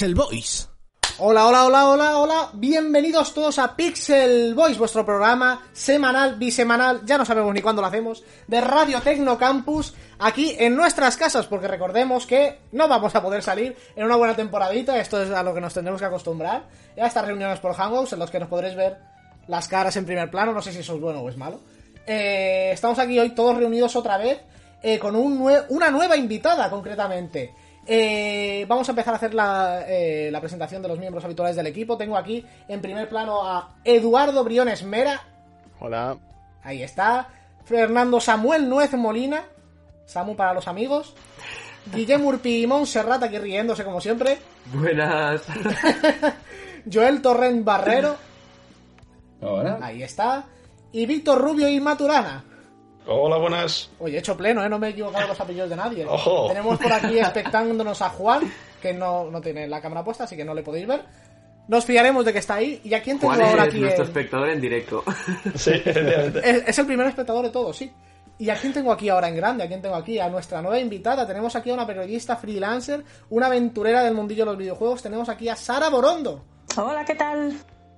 Pixel Boys. Hola, hola, hola, hola, hola. Bienvenidos todos a Pixel Boys, vuestro programa semanal, bisemanal, ya no sabemos ni cuándo lo hacemos, de Radio Tecno Campus, aquí en nuestras casas, porque recordemos que no vamos a poder salir en una buena temporadita, esto es a lo que nos tendremos que acostumbrar, ya estas reuniones por Hangouts en los que nos podréis ver las caras en primer plano, no sé si eso es bueno o es malo. Eh, estamos aquí hoy todos reunidos otra vez eh, con un una nueva invitada concretamente. Eh, vamos a empezar a hacer la, eh, la presentación de los miembros habituales del equipo. Tengo aquí en primer plano a Eduardo Briones Mera. Hola. Ahí está. Fernando Samuel Nuez Molina. Samu para los amigos. Guillermo Urpi y Montserrat aquí riéndose como siempre. Buenas. Joel Torrent Barrero. Hola. Ahí está. Y Víctor Rubio y Maturana. Hola, buenas. Oye, he hecho pleno, ¿eh? No me he equivocado los apellidos de nadie. Ojo. Tenemos por aquí expectándonos a Juan, que no, no tiene la cámara puesta, así que no le podéis ver. Nos fiaremos de que está ahí. ¿Y a quién tengo Juan ahora es aquí? nuestro en- espectador en directo. Sí, efectivamente. Es, es el primer espectador de todos, sí. ¿Y a quién tengo aquí ahora en grande? ¿A quién tengo aquí? A nuestra nueva invitada. Tenemos aquí a una periodista freelancer, una aventurera del mundillo de los videojuegos. Tenemos aquí a Sara Borondo. Hola, ¿qué tal?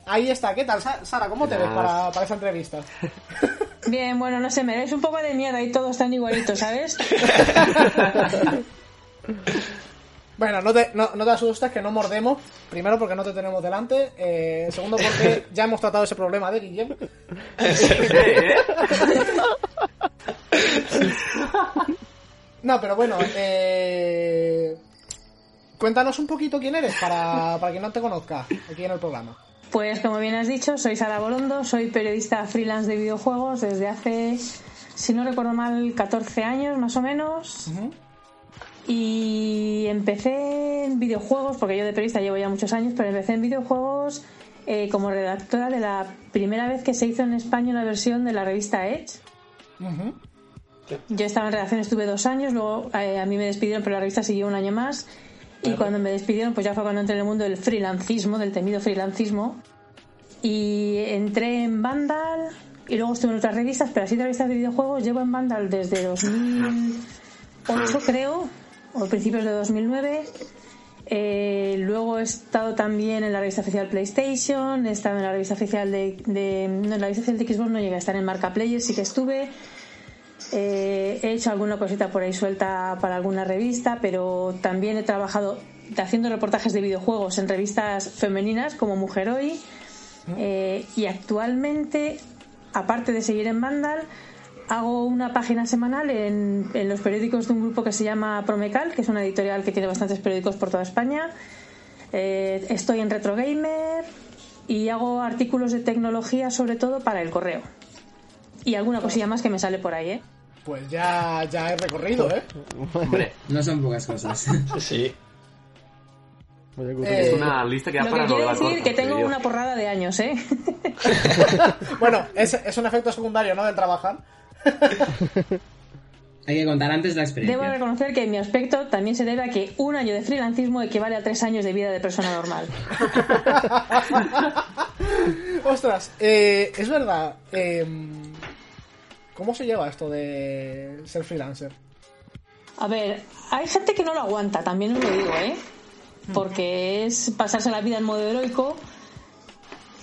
Ahí está. ¿Qué tal, Sa- Sara? ¿Cómo te ves para, para esa entrevista? Bien, bueno, no sé, me dais un poco de miedo y todos están igualitos, ¿sabes? Bueno, no te, no, no te asustes que no mordemos. Primero porque no te tenemos delante. eh, segundo porque ya hemos tratado ese problema de Guillermo. ¿Eh? No, pero bueno, eh... cuéntanos un poquito quién eres para, para quien no te conozca aquí en el programa. Pues como bien has dicho, soy Sara Borondo, soy periodista freelance de videojuegos desde hace, si no recuerdo mal, 14 años más o menos. Y empecé en videojuegos, porque yo de periodista llevo ya muchos años, pero empecé en videojuegos eh, como redactora de la primera vez que se hizo en España una versión de la revista Edge. Yo estaba en redacción, estuve dos años, luego eh, a mí me despidieron, pero la revista siguió un año más. Y cuando me despidieron, pues ya fue cuando entré en el mundo del freelancismo, del temido freelancismo. Y entré en Vandal y luego estuve en otras revistas, pero así de revistas de videojuegos llevo en Vandal desde 2008 creo, o principios de 2009. Eh, luego he estado también en la revista oficial PlayStation, he estado en la revista oficial de, de- no, en la revista oficial de Xbox no llegué a estar en Marca Player, sí que estuve. Eh, he hecho alguna cosita por ahí suelta para alguna revista, pero también he trabajado haciendo reportajes de videojuegos en revistas femeninas como Mujer Hoy. Eh, y actualmente, aparte de seguir en Vandal, hago una página semanal en, los periódicos de un grupo que se llama Promecal, que es una editorial que tiene bastantes periódicos por toda España. Eh, estoy en Retro Gamer y hago artículos de tecnología, sobre todo para el correo. Y alguna cosilla más que me sale por ahí, ¿eh? Pues ya, ya he recorrido, ¿eh? Hombre, No son pocas cosas. Sí. Eh, es una lista que da para que quiere rodar decir corta, que tengo una porrada de años, ¿eh? Bueno, es, es un efecto secundario, ¿no? Del trabajar. Hay que contar antes la experiencia. Debo reconocer que mi aspecto también se debe a que un año de freelancismo equivale a tres años de vida de persona normal. Ostras, eh, es verdad. eh, ¿Cómo se lleva esto de ser freelancer? A ver, hay gente que no lo aguanta, también os lo digo, ¿eh? Porque es pasarse la vida en modo heroico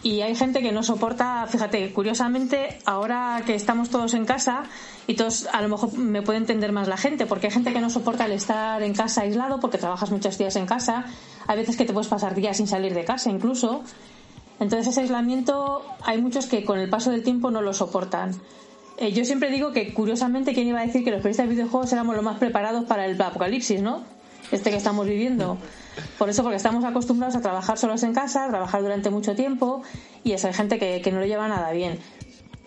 y hay gente que no soporta, fíjate, curiosamente, ahora que estamos todos en casa y todos a lo mejor me puede entender más la gente, porque hay gente que no soporta el estar en casa aislado porque trabajas muchos días en casa, hay veces que te puedes pasar días sin salir de casa incluso. Entonces ese aislamiento hay muchos que con el paso del tiempo no lo soportan. Eh, yo siempre digo que curiosamente quién iba a decir que los periodistas de videojuegos éramos los más preparados para el apocalipsis, ¿no? Este que estamos viviendo. Por eso, porque estamos acostumbrados a trabajar solos en casa, a trabajar durante mucho tiempo, y eso hay gente que, que no lo lleva nada bien.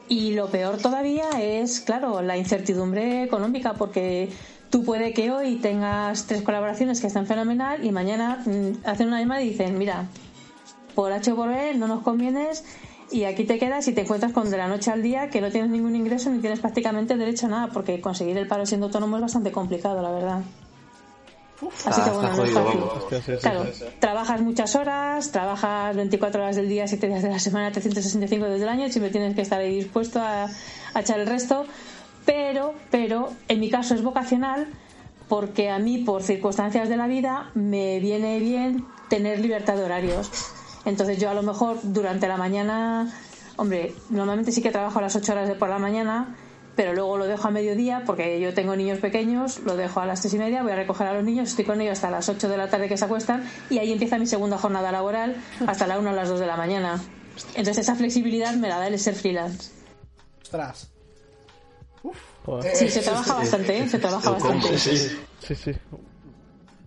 Y lo peor todavía es, claro, la incertidumbre económica, porque tú puede que hoy tengas tres colaboraciones que están fenomenal y mañana mm, hacen una llamada y dicen, mira, por H o por B no nos convienes y aquí te quedas y te encuentras con de la noche al día que no tienes ningún ingreso ni tienes prácticamente derecho a nada, porque conseguir el paro siendo autónomo es bastante complicado, la verdad. Así que Está- bueno, no es jodido, fácil. Claro, trabajas muchas horas, trabajas 24 horas del día, 7 días de la semana, 365 días del año, siempre tienes que estar ahí dispuesto a, a echar el resto, pero, pero en mi caso es vocacional porque a mí por circunstancias de la vida me viene bien tener libertad de horarios. Entonces yo a lo mejor durante la mañana, hombre, normalmente sí que trabajo a las 8 horas de por la mañana, pero luego lo dejo a mediodía porque yo tengo niños pequeños, lo dejo a las tres y media, voy a recoger a los niños, estoy con ellos hasta las 8 de la tarde que se acuestan y ahí empieza mi segunda jornada laboral hasta la 1 o las 2 de la mañana. Entonces esa flexibilidad me la da el ser freelance. Ostras. Joder. Sí, se trabaja bastante, ¿eh? Se trabaja bastante. Sí, sí.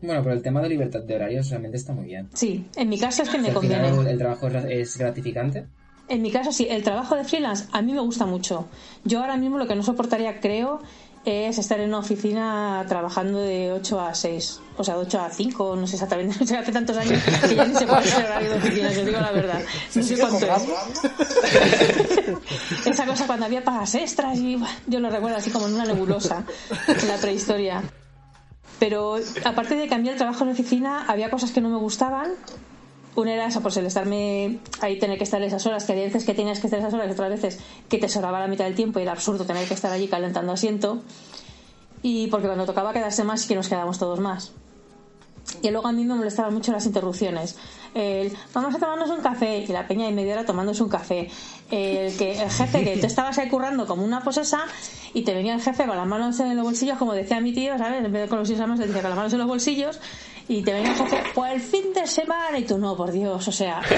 Bueno, pero el tema de libertad de horarios realmente está muy bien. Sí, en mi caso es que me Al final conviene. el trabajo es- es gratificante. En mi caso, sí, el trabajo de freelance a mí me gusta mucho. Yo ahora mismo lo que no soportaría, creo, es estar en una oficina trabajando de 8 a 6. O sea, de 8 a 5, no sé exactamente. O sea, hace tantos años que ya ni se puede hacer horario de oficina, os digo la verdad. No sé cuánto es. Esa cosa cuando había pagas extras y yo lo recuerdo así como en una nebulosa, en la prehistoria. Pero aparte de cambiar el trabajo en oficina, había cosas que no me gustaban. Una era esa, pues el estarme ahí, tener que estar esas horas, que había veces que tenías que estar esas horas y otras veces que te sobraba la mitad del tiempo y era absurdo tener que estar allí calentando asiento. Y porque cuando tocaba quedarse más, sí que nos quedamos todos más. Y luego a mí me molestaban mucho las interrupciones. El, vamos a tomarnos un café y la peña y media hora tomándose un café. El, que, el jefe que tú estabas ahí currando como una posesa y te venía el jefe con las manos en los bolsillos, como decía mi tío, ¿sabes? En vez de con los manos, decía con las manos en los bolsillos y te venía el jefe, pues el fin de semana y tú no, por Dios, o sea.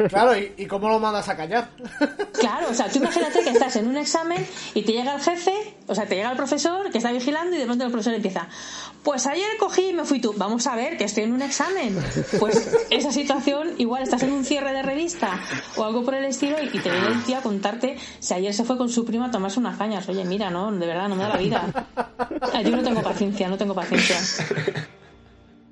Claro, ¿y, y cómo lo mandas a callar? Claro, o sea, tú imagínate que estás en un examen y te llega el jefe, o sea, te llega el profesor que está vigilando y de pronto el profesor empieza, pues ayer cogí y me fui tú, vamos a ver que estoy en un examen. Pues esa situación, igual estás en un cierre de revista o algo por el estilo y te viene el tío a contarte si ayer se fue con su prima a tomarse unas cañas. Oye, mira, no, de verdad, no me da la vida. Yo no tengo paciencia, no tengo paciencia.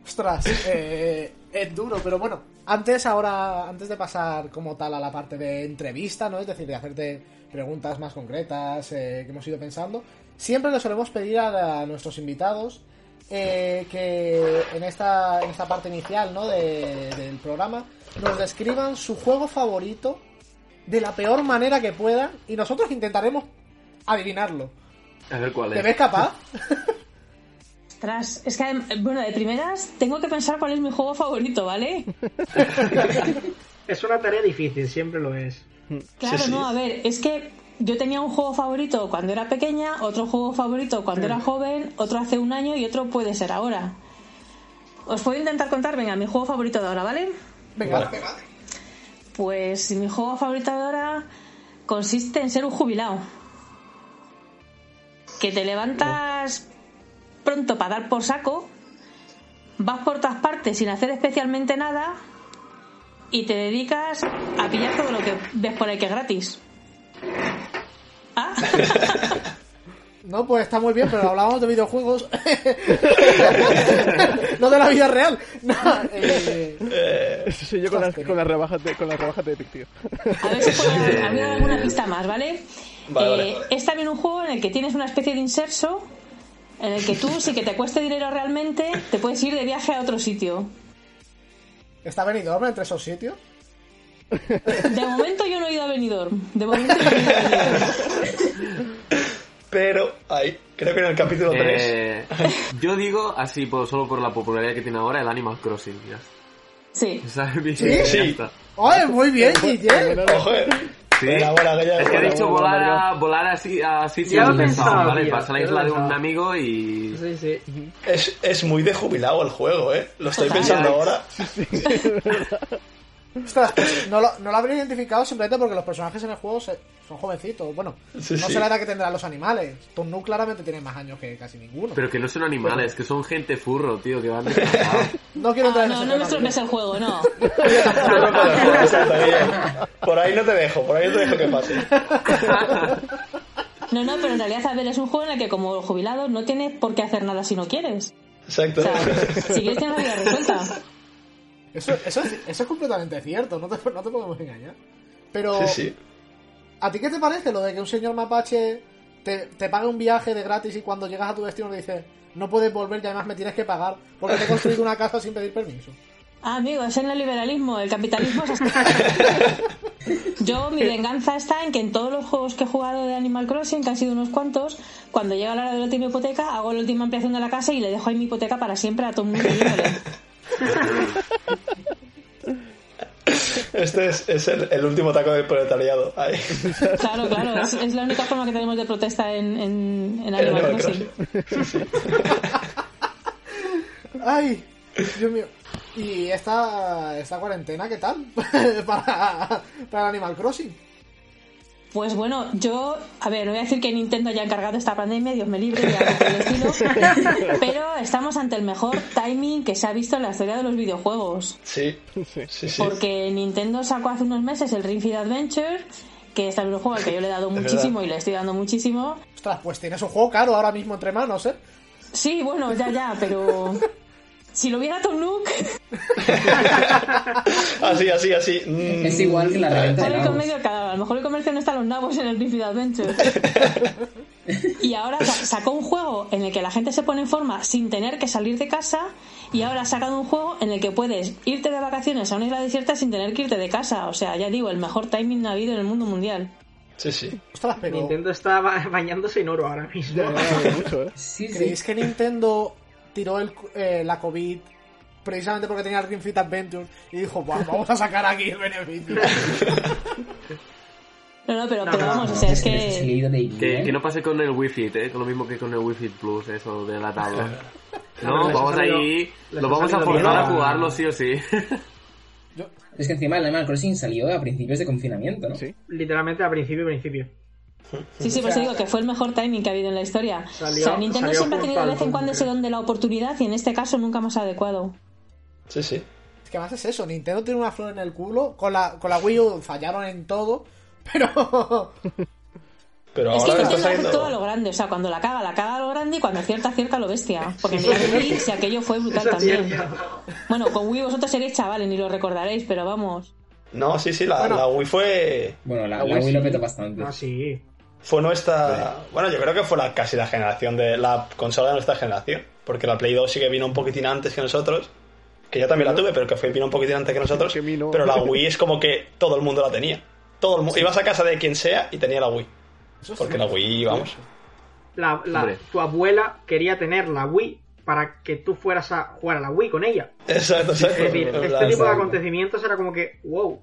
Ostras, eh, es duro, pero bueno, antes ahora, antes de pasar como tal a la parte de entrevista, ¿no? Es decir, de hacerte preguntas más concretas eh, que hemos ido pensando, siempre le solemos pedir a, a nuestros invitados eh, que en esta, en esta parte inicial, ¿no? de- del programa, nos describan su juego favorito de la peor manera que puedan y nosotros intentaremos adivinarlo. A ver cuál ¿Te es. ves capaz? Ostras, es que, adem- bueno, de primeras tengo que pensar cuál es mi juego favorito, ¿vale? Es una tarea difícil, siempre lo es. Claro, Sí, sí. no, a ver, es que yo tenía un juego favorito cuando era pequeña, otro juego favorito cuando era joven, otro hace un año y otro puede ser ahora. Os puedo intentar contar, venga, mi juego favorito de ahora, ¿vale? Venga, Pues mi juego favorito de ahora consiste en ser un jubilado. Que te levantas pronto para dar por saco, vas por todas partes sin hacer especialmente nada y te dedicas a pillar todo lo que ves por ahí que es gratis. Ah, No, pues está muy bien, pero hablábamos de videojuegos. no de la vida real. No, eh, Eh, yo con las, con las rebajas de, con las rebajas de Epic, tío. a ver si puedo alguna pista más, ¿vale? Vale, Eh, vale, vale. Es también un juego en el que tienes una especie de inserso en el que tú, si que te cueste dinero realmente, te puedes ir de viaje a otro sitio. ¿Está Benidorm entre esos sitios? De momento yo no he ido a Benidorm. De momento yo no he ido a Benidorm. Pero, ahí, creo que en el capítulo 3. Eh, yo digo, así por, solo por la popularidad que tiene ahora, el Animal Crossing. Ya. Sí. ¿Sabes? ¿Sí? Ya Sí. está. ¡Ay, muy bien, Guille! Sí. Buena, buena, que ya- Es que he dicho volar a, volar así, a Ya sitios lo pensaba, ¿vale? tío, Vas a la isla de un amigo y... Sí, sí. Es, es muy de jubilado el juego, eh. Lo estoy pensando ahora. Ostras, pues, no lo, no lo habría identificado simplemente porque los personajes en el juego se- son jovencitos. Bueno, Sí, no sí. sé la edad que tendrán los animales. Nook claramente tiene más años que casi ninguno. Pero que no son animales, que son gente furro, tío, que van disfrazados. No quiero entrar Ah, en no, ese no tema, me estropees el juego, no. No. Por ahí no te dejo, por ahí no te dejo que pase. No, no, pero en realidad, a ver, es un juego en el que como jubilado no tienes por qué hacer nada si no quieres. Exacto. O sea, si quieres tener la vida resuelta. Eso, eso, es, eso es completamente cierto, no te, no te podemos engañar. Pero, Sí, sí. ¿a ti qué te parece lo de que un señor mapache te, te pague un viaje de gratis y cuando llegas a tu destino le dices no puedes volver y además me tienes que pagar porque te he construido una casa sin pedir permiso? Ah, amigo, es el neoliberalismo, el capitalismo es así. Yo, mi venganza está en que en todos los juegos que he jugado de Animal Crossing, que han sido unos cuantos, cuando llega la hora de la última hipoteca, hago la última ampliación de la casa y le dejo ahí mi hipoteca para siempre a todo el mundo. Este es, es el, el último taco del proletariado. Ahí. Claro, claro, es, es la única forma que tenemos de protesta en, en, en El Animal Animal Crossing. Crossing. ¡Ay! Dios mío. ¿Y esta, esta cuarentena qué tal? para, para el Animal Crossing. Pues bueno, yo, a ver, no voy a decir que Nintendo haya encargado esta pandemia, Dios me libre, y algo por el estilo, pero estamos ante el mejor timing que se ha visto en la historia de los videojuegos. Sí, sí, sí. Porque Nintendo sacó hace unos meses el Ring Fit Adventure, que es también un juego al que yo le he dado muchísimo y le estoy dando muchísimo. Ostras, pues tienes un juego caro ahora mismo entre manos, ¿eh? Sí, bueno, ya, ya, pero si lo viera Tom Nook, Así, así, así. Mm. Es igual que la reventa de con nabos. medio cadáver. A lo mejor el comercio no está los nabos en el Fit Adventure. y ahora sa- sacó un juego en el que la gente se pone en forma sin tener que salir de casa. Y ahora ha sacado un juego en el que puedes irte de vacaciones a una isla desierta sin tener que irte de casa. O sea, ya digo, el mejor timing ha habido en el mundo mundial. Sí, sí. Ostras, pero Nintendo está ba- bañándose en oro ahora mismo. Mucho, ¿eh? Sí, sí. ¿creéis que Nintendo tiró el, eh, la COVID precisamente porque tenía el Ring Fit Adventure y dijo, "Buah, vamos a sacar aquí el beneficio? No, no, pero, No, pero no, vamos, no, o sea, es que que. no pase con el Wi-Fi, ¿eh? Con lo mismo que con el Wi-Fi Plus, eso de la tabla. No, vamos salido- ahí, lo vamos a forzar a jugarlo sí o sí. Es que encima el Animal Crossing salió a principios de confinamiento, ¿no? Sí. Literalmente a principio, principio. Sí, sí, por eso digo que fue el mejor timing que ha habido en la historia. Salió- o sea, Nintendo siempre ha tenido de vez en cuando ese don de la oportunidad y en este caso nunca más adecuado. Sí, sí. Es que más es eso, Nintendo tiene una flor en el culo, con la, con la Wii U fallaron en todo, pero... Pero Es que ahora Nintendo hace todo a lo grande, o sea, cuando la caga, la caga a lo grande y cuando acierta, acierta a lo bestia. Porque mira Wii, si aquello fue brutal también. Bueno, con Wii vosotros seréis chavales, ni lo recordaréis, pero vamos. No, sí, sí, la, Bueno. la Wii fue. Bueno, la, La la Wii Wii lo petó bastante. Ah, sí. Fue nuestra. Bueno, yo creo que fue la, casi la generación de. La consola de nuestra generación. Porque la Play 2 sí que vino un poquitín antes que nosotros. Que yo también la tuve, pero que fue, vino un poquitín antes que nosotros. Que no. Pero la Wii es como que todo el mundo la tenía. Todo el mundo. Ibas a casa de quien sea y tenía la Wii. Eso sí. Porque la Wii, vamos. La, tu abuela quería tener la Wii para que tú fueras a jugar a la Wii con ella. Exacto, exacto. Es decir, este tipo de acontecimientos era como que, wow.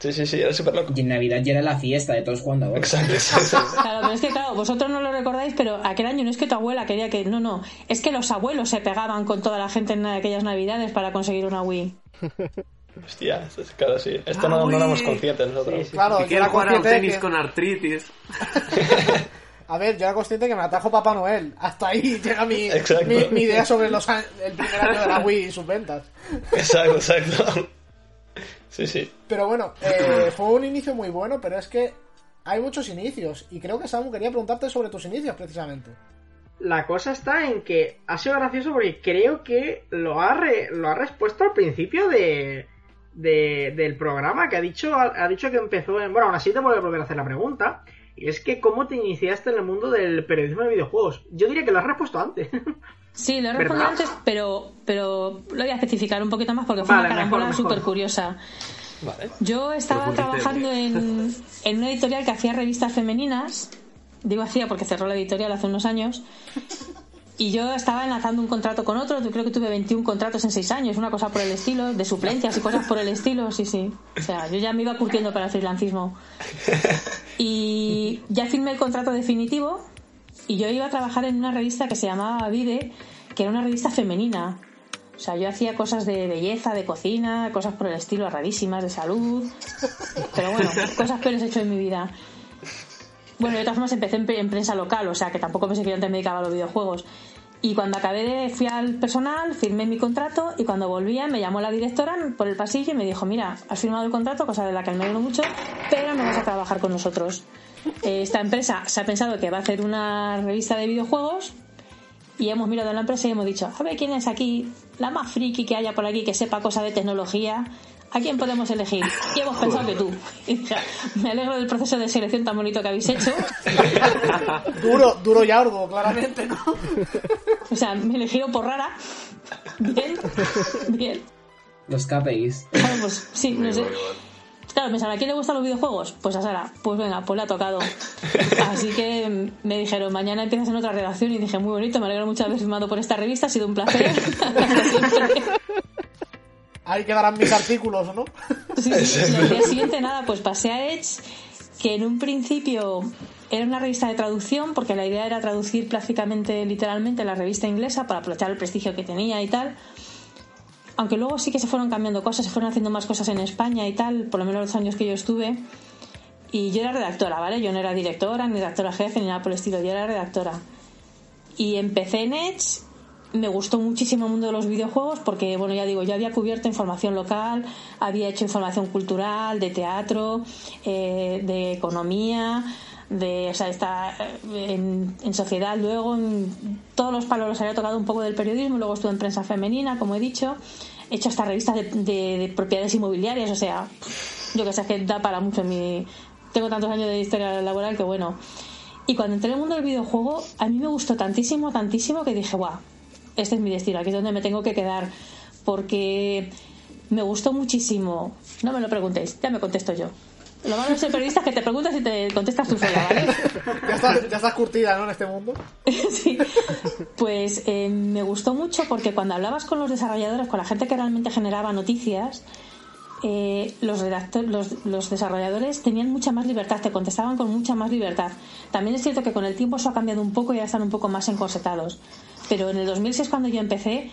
Sí, sí, sí, era súper loco. Y en Navidad ya era la fiesta de todos jugando ahora. Exacto, exacto. Claro, pero es que claro, vosotros no lo recordáis, pero aquel año no es que tu abuela quería que... No, no, es que los abuelos se pegaban con toda la gente en aquellas navidades para conseguir una Wii. Hostia, claro, sí. Esto no, no éramos conscientes nosotros. Sí, sí. Claro, Que yo quiero era jugar al tenis que... con artritis. A ver, yo era consciente que me la trajo Papá Noel. Hasta ahí llega mi, mi, mi idea sobre los a- el primer año de la Wii y sus ventas. Exacto, exacto. Sí, sí. Pero bueno, eh, fue un inicio muy bueno, pero es que hay muchos inicios. Y creo que Samu quería preguntarte sobre tus inicios, precisamente. La cosa está en que ha sido gracioso porque creo que lo ha, re- lo ha respuesto al principio de, de- del programa, que ha dicho, ha, ha dicho que empezó en... Bueno, aún así te voy a volver a hacer la pregunta. Y es que, ¿cómo te iniciaste en el mundo del periodismo de videojuegos? Yo diría que lo has respuesto antes. Sí, lo he respondido ¿Verdad? antes, pero, pero lo voy a especificar un poquito más porque fue Vale, una carambola súper curiosa. Vale. Yo estaba trabajando en, en una editorial que hacía revistas femeninas. Digo hacía porque cerró la editorial hace unos años. Y yo estaba enlazando un contrato con otro. Yo creo que tuve 21 contratos en 6 años, una cosa por el estilo, de suplencias y cosas por el estilo. Sí, sí. O sea, yo ya me iba curtiendo para el freelancismo. Y ya firmé el contrato definitivo. Y yo iba a trabajar en una revista que se llamaba Vide, que era una revista femenina. O sea, yo hacía cosas de belleza, de cocina, cosas por el estilo rarísimas, de salud. Pero bueno, cosas peores he hecho en mi vida. Bueno, de todas formas empecé en prensa local, o sea que tampoco pensé que yo antes me dedicaba a los videojuegos. Y cuando acabé de, fui al personal, firmé mi contrato y cuando volvía me llamó la directora por el pasillo y me dijo, mira, has firmado el contrato, cosa de la que me alegro mucho, pero no vas a trabajar con nosotros. Eh, Esta empresa se ha pensado que va a hacer una revista de videojuegos y hemos mirado a la empresa y hemos dicho, a ver quién es aquí, la más friki que haya por aquí que sepa cosas de tecnología. ¿A quién podemos elegir? Y hemos pensado que tú. Y dije, me alegro del proceso de selección tan bonito que habéis hecho. Duro, duro y arduo, claramente, ¿no? O sea, me elegieron por rara. Bien, bien. Los KPIs. Claro, pues sí, no sé. Claro, pensaron, ¿a quién le gustan los videojuegos? Pues a Sara. Pues venga, pues le ha tocado. Así que me dijeron, mañana empiezas en otra redacción y dije, muy bonito, me alegro mucho de haber firmado por esta revista, ha sido un placer. Ahí quedarán mis artículos, ¿no? Sí, sí. Y al día siguiente, nada, pues pasé a Edge, que en un principio era una revista de traducción, porque la idea era traducir prácticamente, literalmente, la revista inglesa para aprovechar el prestigio que tenía y tal. Aunque luego sí que se fueron cambiando cosas, se fueron haciendo más cosas en España y tal, por lo menos los años que yo estuve. Y yo era redactora, ¿vale? Yo no era directora, ni redactora jefe, ni nada por el estilo, yo era redactora. Y empecé en Edge me gustó muchísimo el mundo de los videojuegos porque, bueno, ya digo, yo había cubierto información local, había hecho información cultural, de teatro, eh, de economía, de, o sea, está eh, en, en, sociedad, luego en todos los palos los había tocado un poco del periodismo, luego estuve en prensa femenina, como he dicho, he hecho hasta revistas de, de, de propiedades inmobiliarias, o sea, yo que sé, que da para mucho mi... Tengo tantos años de historia laboral que, bueno... Y cuando entré en el mundo del videojuego, a mí me gustó tantísimo, tantísimo que dije, guau, este es mi destino, aquí es donde me tengo que quedar, porque me gustó muchísimo. No me lo preguntéis, ya me contesto yo. Lo malo de ser periodista es que te preguntas y te contestas tú sola, ¿vale? Ya estás, ya estás curtida, ¿no? En este mundo. sí. Pues eh, me gustó mucho porque cuando hablabas con los desarrolladores, con la gente que realmente generaba noticias, eh, los, los, los, desarrolladores tenían mucha más libertad, te contestaban con mucha más libertad. También es cierto que con el tiempo eso ha cambiado un poco y ya están un poco más encorsetados. Pero en el 2006, cuando yo empecé,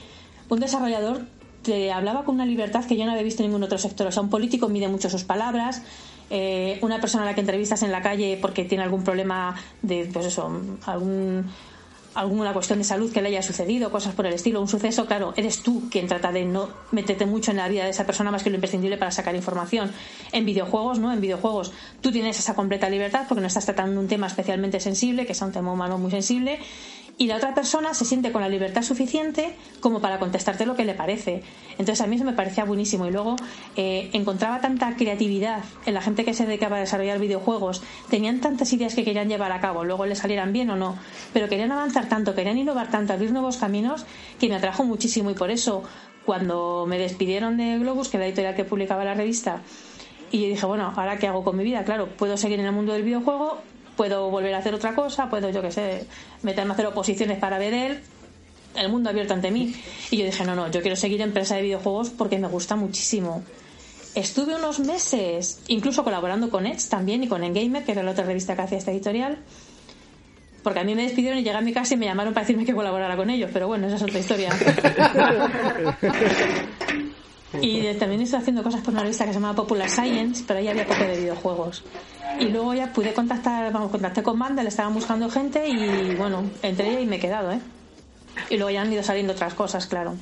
un desarrollador te hablaba con una libertad que yo no había visto en ningún otro sector. O sea, un político mide mucho sus palabras. Eh, una persona a la que entrevistas en la calle porque tiene algún problema de, pues eso, algún alguna cuestión de salud que le haya sucedido, cosas por el estilo, un suceso, claro, eres tú quien trata de no meterte mucho en la vida de esa persona más que lo imprescindible para sacar información. En videojuegos, ¿no? En videojuegos tú tienes esa completa libertad porque no estás tratando un tema especialmente sensible, que es un tema humano muy sensible, y la otra persona se siente con la libertad suficiente como para contestarte lo que le parece. Entonces a mí eso me parecía buenísimo. Y luego eh, encontraba tanta creatividad en la gente que se dedicaba a desarrollar videojuegos, tenían tantas ideas que querían llevar a cabo, luego les salieran bien o no, pero querían avanzar tanto, querían innovar tanto, abrir nuevos caminos que me atrajo muchísimo. Y por eso cuando me despidieron de Globus, que era la editorial que publicaba la revista, y yo dije, bueno, ¿ahora qué hago con mi vida? Claro, puedo seguir en el mundo del videojuego, puedo volver a hacer otra cosa, puedo, yo qué sé, meterme a hacer oposiciones para ver él, el mundo abierto ante mí. Y yo dije, no, no, yo quiero seguir empresa de videojuegos porque me gusta muchísimo. Estuve unos meses, incluso colaborando con Edge también y con Engamer, que era la otra revista que hacía esta editorial. Porque a mí me despidieron y llegué a mi casa y me llamaron para decirme que colaborara con ellos, pero bueno, esa es otra historia. Y también estoy haciendo cosas por una revista que se llama Popular Science, pero ahí había poco de videojuegos. Y luego ya pude contactar, vamos, contacté con Banda, le estaban buscando gente y bueno, entre ella y me he quedado, ¿eh? Y luego ya han ido saliendo otras cosas, claro.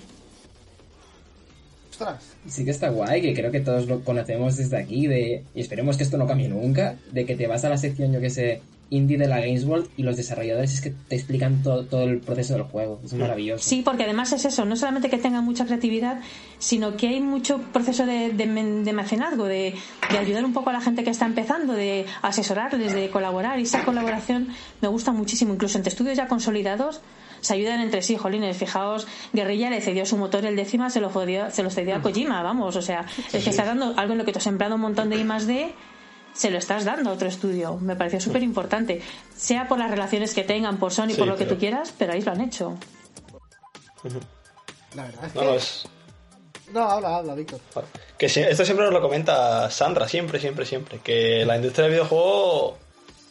Ostras. Sí que está guay, que creo que todos lo conocemos desde aquí, de y esperemos que esto no cambie nunca, de que te vas a la sección, yo que sé, indie de la Games World y los desarrolladores es que te explican todo, todo el proceso del juego. Es maravilloso. Sí, porque además es eso, no solamente que tengan mucha creatividad, sino que hay mucho proceso de, de, de mecenazgo, de, de, ayudar un poco a la gente que está empezando, de asesorarles, de colaborar. Y esa colaboración me gusta muchísimo, incluso entre estudios ya consolidados. Se ayudan entre sí, jolines. Fijaos, Guerrilla le cedió su motor el décima, se lo, jodió, se lo cedió a Kojima, vamos. O sea, es que está dando algo en lo que te has sembrado un montón de I más D se lo estás dando a otro estudio. Me pareció súper importante. Sea por las relaciones que tengan, por Sony, sí, por lo que tú quieras, pero ahí lo han hecho. La verdad es no, que... no, es... no, habla, habla, Víctor. Que si, esto siempre nos lo comenta Sandra, siempre, siempre, siempre. Que la industria del videojuego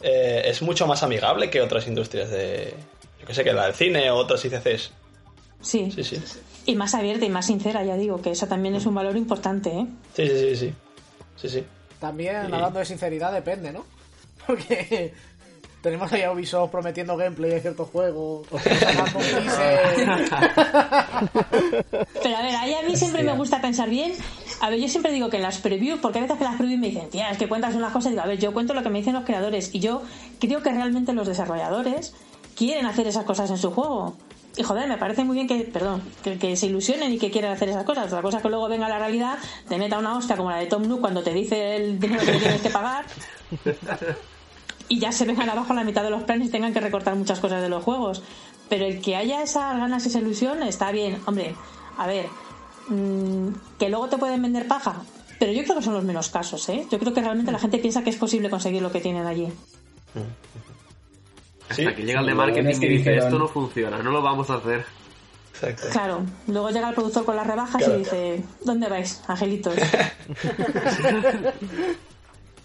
eh, es mucho más amigable que otras industrias de. Yo que sé, que la del cine o otras ICCs. Sí. Sí, sí. Y más abierta y más sincera, ya digo, que eso también es un valor importante, ¿eh? Sí, sí, sí, sí. Sí, sí. También, Sí. hablando de sinceridad, depende, ¿no? Porque tenemos ahí a Ubisoft prometiendo gameplay de ciertos juegos. Pero a ver, ahí a mí siempre me gusta pensar bien. A ver, yo siempre digo que en las previews, porque a veces que las previews me dicen, tía, es que cuentas unas cosas, digo, a ver, yo cuento lo que me dicen los creadores. Y yo creo que realmente los desarrolladores quieren hacer esas cosas en su juego. Y joder, me parece muy bien que, perdón, que, que se ilusionen y que quieran hacer esas cosas. Otra cosa es que luego venga la realidad, te meta una hostia como la de Tom Nook cuando te dice el dinero que tienes que pagar. y ya se vengan abajo la mitad de los planes y tengan que recortar muchas cosas de los juegos. Pero el que haya esas ganas, esa ilusión, está bien. Hombre, a ver, mm, que luego te pueden vender paja. Pero yo creo que son los menos casos, ¿eh? Yo creo que realmente la gente piensa que es posible conseguir lo que tienen allí. Sí, Hasta que llega el de Sí, marketing es que y dice, dijeron- esto no funciona, no lo vamos a hacer. Exacto. Claro, luego llega el productor con las rebajas Claro. y dice, ¿dónde vais, angelitos?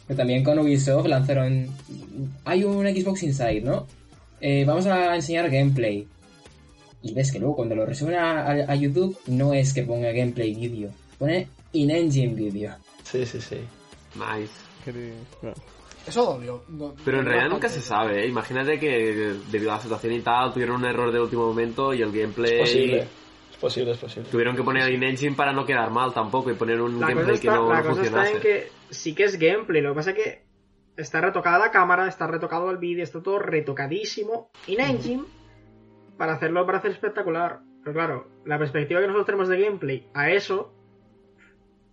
Pero también con Ubisoft lanzaron. Hay un Xbox Inside, ¿no? Eh, vamos a enseñar gameplay. Y ves que luego cuando lo resuben a, a- a YouTube no es que ponga gameplay vídeo, pone in-engine vídeo. Sí, sí, sí. Nice. Que- bueno. Eso dolió. No- Pero en no realidad nunca se sabe, ¿eh? Imagínate que debido a la situación y tal tuvieron un error de último momento y el gameplay... Es posible. Es posible, es posible. Tuvieron que poner el engine para no quedar mal tampoco y poner un La cosa, gameplay que está, no, la no cosa está funcionase. en que sí que es gameplay, lo que pasa es que está retocada la cámara, está retocado el vídeo, está todo retocadísimo in engine para hacerlo para hacer espectacular. Pero claro, la perspectiva que nosotros tenemos de gameplay a eso,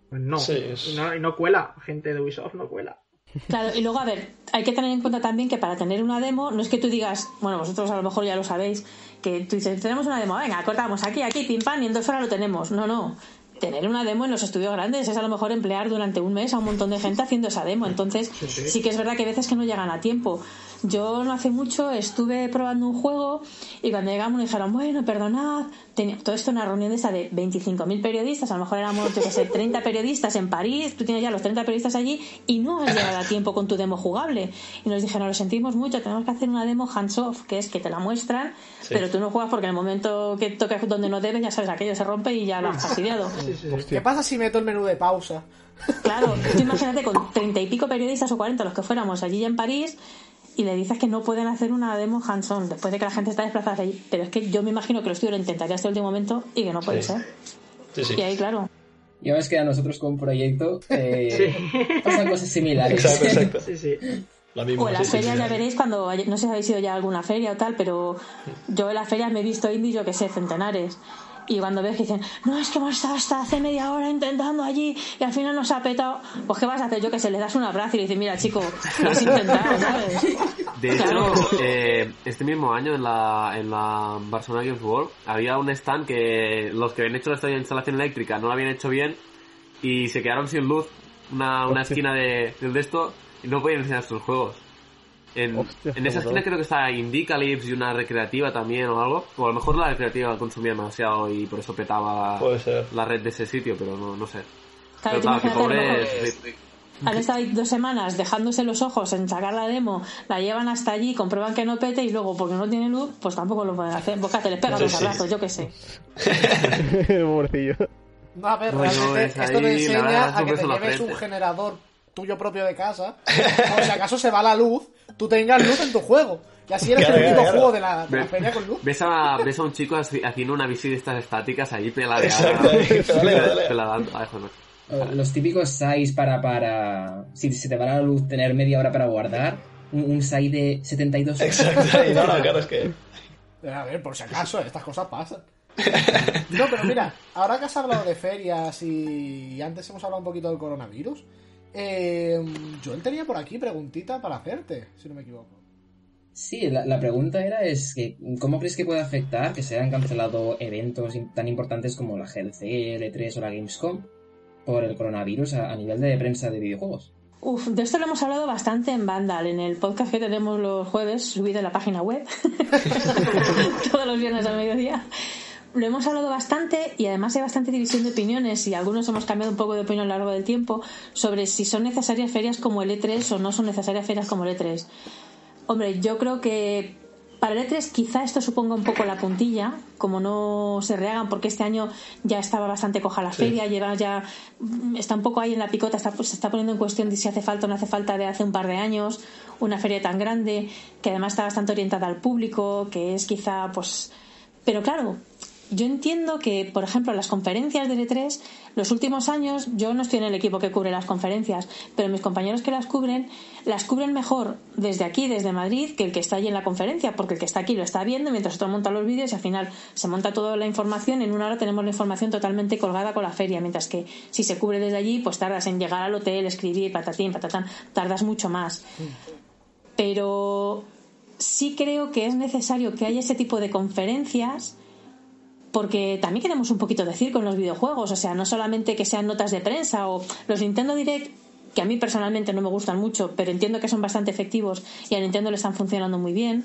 pues no. Sí, es- y no. y no cuela, gente de Ubisoft no cuela. Claro, y luego, a ver, hay que tener en cuenta también que para tener una demo, no es que tú digas, bueno, vosotros a lo mejor ya lo sabéis, que tú dices, tenemos una demo, venga, cortamos aquí, aquí, pim pam, y en dos horas lo tenemos. No, no. Tener una demo en los estudios grandes es a lo mejor emplear durante un mes a un montón de gente haciendo esa demo. Entonces, sí, que es verdad que hay veces que no llegan a tiempo. Yo no hace mucho estuve probando un juego y cuando llegamos me dijeron, bueno, perdonad, tenía todo esto en una reunión de esa de 25.000 periodistas, a lo mejor éramos, yo qué sé, 30 periodistas en París, tú tienes ya los 30 periodistas allí y no has llegado a tiempo con tu demo jugable. Y nos dijeron, lo sentimos mucho, tenemos que hacer una demo hands-off, que es que te la muestran, pero tú no juegas porque en el momento que toques donde no debes, ya sabes, aquello se rompe y ya lo has fastidiado. ¿Qué pasa si meto el menú de pausa? Claro, tú imagínate con treinta y pico periodistas o 40 los que fuéramos allí en París y le dices que no pueden hacer una demo hands-on después de que la gente está desplazada allí. Pero es que yo me imagino que los tíos lo intentaría hasta el último momento y que no puede Sí. ser. Sí, sí. Y ahí, claro. Y ahora es que a nosotros con un proyecto eh, pasan cosas similares. Exacto, exacto. Sí, sí. La misma, O en las ferias sí. ya veréis cuando, no sé si habéis ido ya a alguna feria o tal, pero yo en las ferias me he visto indies, yo que sé, centenares. Y cuando ves que dicen, no, es que hemos estado hasta hace media hora intentando allí y al final nos ha petado, pues ¿qué vas a hacer? Yo que sé, le das un abrazo y le dices, mira chico, lo has intentado, ¿sabes? De hecho, Claro. eh, este mismo año en la, en la Barcelona Games World había un stand que los que habían hecho esta instalación eléctrica no lo habían hecho bien y se quedaron sin luz una, una esquina de, del de esto y no podían enseñar sus juegos. En, Hostia, en esa esquina creo que está Indicalips y una recreativa también o algo. O a lo mejor la recreativa consumía demasiado y por eso petaba Puede ser. la red de ese sitio, pero no, no sé. Claro, Pero claro, pobres... Han estado ahí dos semanas dejándose los ojos en sacar la demo, la llevan hasta allí, comprueban que no pete y luego, porque no tiene luz, pues tampoco lo pueden hacer. Pues ¿qué les pegan Sí, los sí. abrazos, yo qué sé. No, a ver, realmente es esto te enseña a que te lleves un generador tuyo propio de casa. O si acaso se va la luz, tú tengas luz en tu juego. Y así eres Claro, el único claro, juego de la, de la feria con luz. Ves a, ves a un chico haci- haciendo una bici de estas estáticas ahí peladeada. Exacto, ahí, pedale, pedale. Peladando. Ay, joder. O Los típicos SAIs para, para... Si se te va la luz, tener media hora para guardar. Un, un SAI de 72 horas. Exacto. Y no, no, claro, es que. A ver, por si acaso, estas cosas pasan. No, pero mira, ahora que has hablado de ferias y antes hemos hablado un poquito del coronavirus, eh, Joel tenía por aquí preguntita para hacerte, si no me equivoco. Sí, la, la pregunta era es que ¿cómo crees que puede afectar que se hayan cancelado eventos tan importantes como la GLC, el E3 o la Gamescom por el coronavirus a, a nivel de prensa de videojuegos? Uf, de esto lo hemos hablado bastante en Vandal, en el podcast que tenemos los jueves, subido en la página web, todos los viernes al mediodía. Lo hemos hablado bastante y además hay bastante división de opiniones y algunos hemos cambiado un poco de opinión a lo largo del tiempo sobre si son necesarias ferias como el E3 o no son necesarias ferias como el E3. Hombre, yo creo que para el E3 quizá esto suponga un poco la puntilla, como no se rehagan, porque este año ya estaba bastante coja la feria, lleva ya está un poco ahí en la picota, está, pues, se está poniendo en cuestión de si hace falta o no hace falta de hace un par de años una feria tan grande, que además está bastante orientada al público, que es quizá pues pero claro, yo entiendo que, por ejemplo, las conferencias de E3, los últimos años, yo no estoy en el equipo que cubre las conferencias, pero mis compañeros que las cubren, las cubren mejor desde aquí, desde Madrid, que el que está allí en la conferencia, porque el que está aquí lo está viendo mientras otro monta los vídeos y al final se monta toda la información. En una hora tenemos la información totalmente colgada con la feria, mientras que si se cubre desde allí, pues tardas en llegar al hotel, escribir, patatín, patatán, tardas mucho más. Pero sí creo que es necesario que haya ese tipo de conferencias porque también queremos un poquito decir con los videojuegos, o sea, no solamente que sean notas de prensa o los Nintendo Direct que a mí personalmente no me gustan mucho, pero entiendo que son bastante efectivos y a Nintendo le están funcionando muy bien.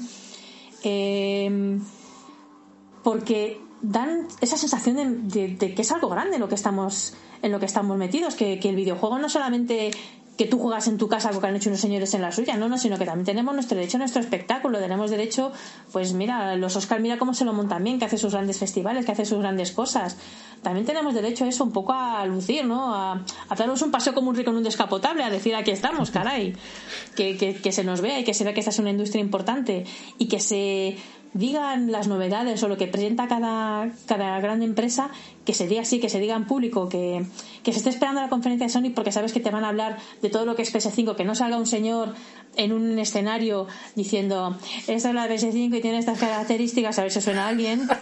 Em, porque dan esa sensación de, que es algo grande lo que estamos en lo que estamos metidos, que el videojuego no solamente que tú juegas en tu casa algo que han hecho unos señores en la suya, no, no, sino que también tenemos nuestro derecho a nuestro espectáculo, tenemos derecho, pues mira, los Oscar mira cómo se lo montan bien, que hace sus grandes festivales, que hace sus grandes cosas. También tenemos derecho a eso, un poco a lucir, ¿no? A, a darnos un paseo como un rico en un descapotable, a decir aquí estamos, caray. Que, que, que se nos vea y que se vea que esta es una industria importante y que se digan las novedades o lo que presenta cada, cada gran empresa, que se diga así, que se diga en público, que, que se esté esperando la conferencia de Sony porque sabes que te van a hablar de todo lo que es PS5, que no salga un señor en un escenario diciendo, esta es la PS5 y tiene estas características, a ver si suena a alguien.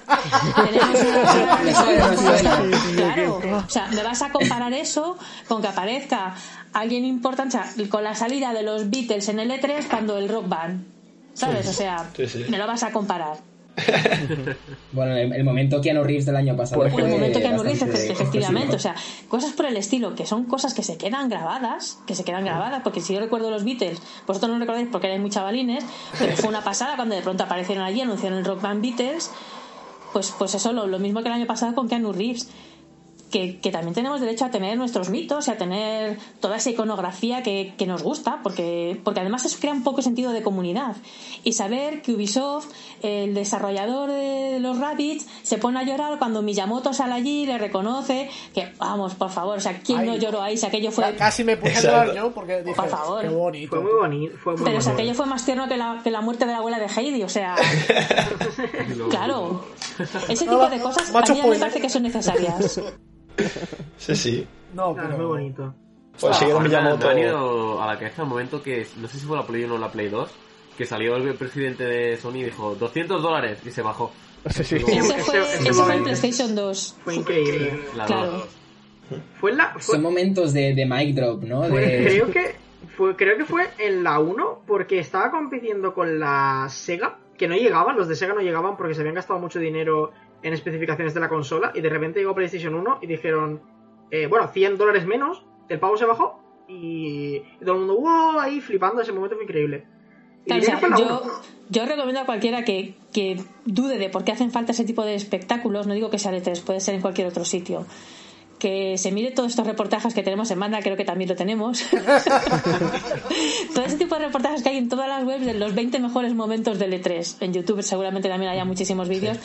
claro, o sea, me vas a comparar eso con que aparezca alguien importante, o sea, con la salida de los Beatles en el E3 cuando el Rock Band ¿Sabes? O sea, me lo vas a comparar. bueno, el, momento Keanu Reeves del año pasado. el momento Keanu Reeves, efectivamente. O sea, cosas por el estilo, que son cosas que se quedan grabadas, que se quedan grabadas, porque si yo recuerdo los Beatles, vosotros no recordáis porque erais muy chavalines, pero fue una pasada cuando de pronto aparecieron allí, anunciaron el Rock Band Beatles. Pues, pues eso, lo, lo mismo que el año pasado con Keanu Reeves que, también tenemos derecho a tener nuestros mitos y a tener toda esa iconografía que, nos gusta, porque, porque además eso crea un poco sentido de comunidad. Y saber que Ubisoft, el desarrollador de los Rabbits, se pone a llorar cuando Miyamoto sale allí y le reconoce que, vamos, por favor, o sea, ¿quién no lloró ahí? Si aquello fue... Casi me puse a llorar yo porque dije, por favor. qué bonito. Fue muy bonito. Fue muy Pero si aquello fue más tierno que la, que la muerte de la abuela de Heidi, o sea... claro. Ese tipo de cosas a mí me parece que son necesarias. Sí, sí. No, pero... muy bonito. Pues sí, me han ido a la cabeza el momento que, no sé si fue la Play 1 o la Play 2, que salió el presidente de Sony y dijo 200 dólares y se bajó. Sí, sí. Ese fue, ese fue en PlayStation 2. Fue increíble. claro. Fue la, Son momentos de, de mic drop, ¿no? creo que fue, creo que fue en la 1 porque estaba compitiendo con la Sega, que no llegaban, los de Sega no llegaban porque se habían gastado mucho dinero en especificaciones de la consola y de repente llegó PlayStation 1 y dijeron, eh, bueno, 100 dólares menos, el pavo se bajó y, todo el mundo, wow, ahí flipando, ese momento fue increíble. yo, yo, recomiendo a cualquiera que, que, dude de por qué hacen falta ese tipo de espectáculos, no digo que sea de tres, puede ser en cualquier otro sitio, que se mire todos estos reportajes que tenemos en banda, creo que también lo tenemos. Todo ese tipo de reportajes que hay en todas las webs de los 20 mejores momentos del E3. En YouTube seguramente también haya muchísimos vídeos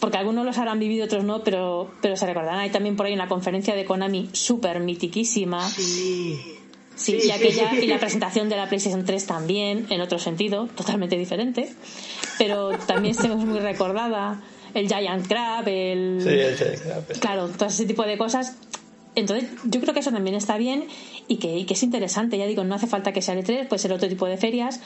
porque algunos los habrán vivido, otros no, pero, pero se recordarán. Hay también por ahí una conferencia de Konami súper mitiquísima. Sí. Sí, y, aquella, y la presentación de la PlayStation 3 también, en otro sentido, totalmente diferente. Pero también es muy recordada. El Giant Crab, el. Sí, el Giant Crab. Claro, todo ese tipo de cosas. Entonces, yo creo que eso también está bien y que, y que es interesante. Ya digo, no hace falta que sea de 3 puede ser otro tipo de ferias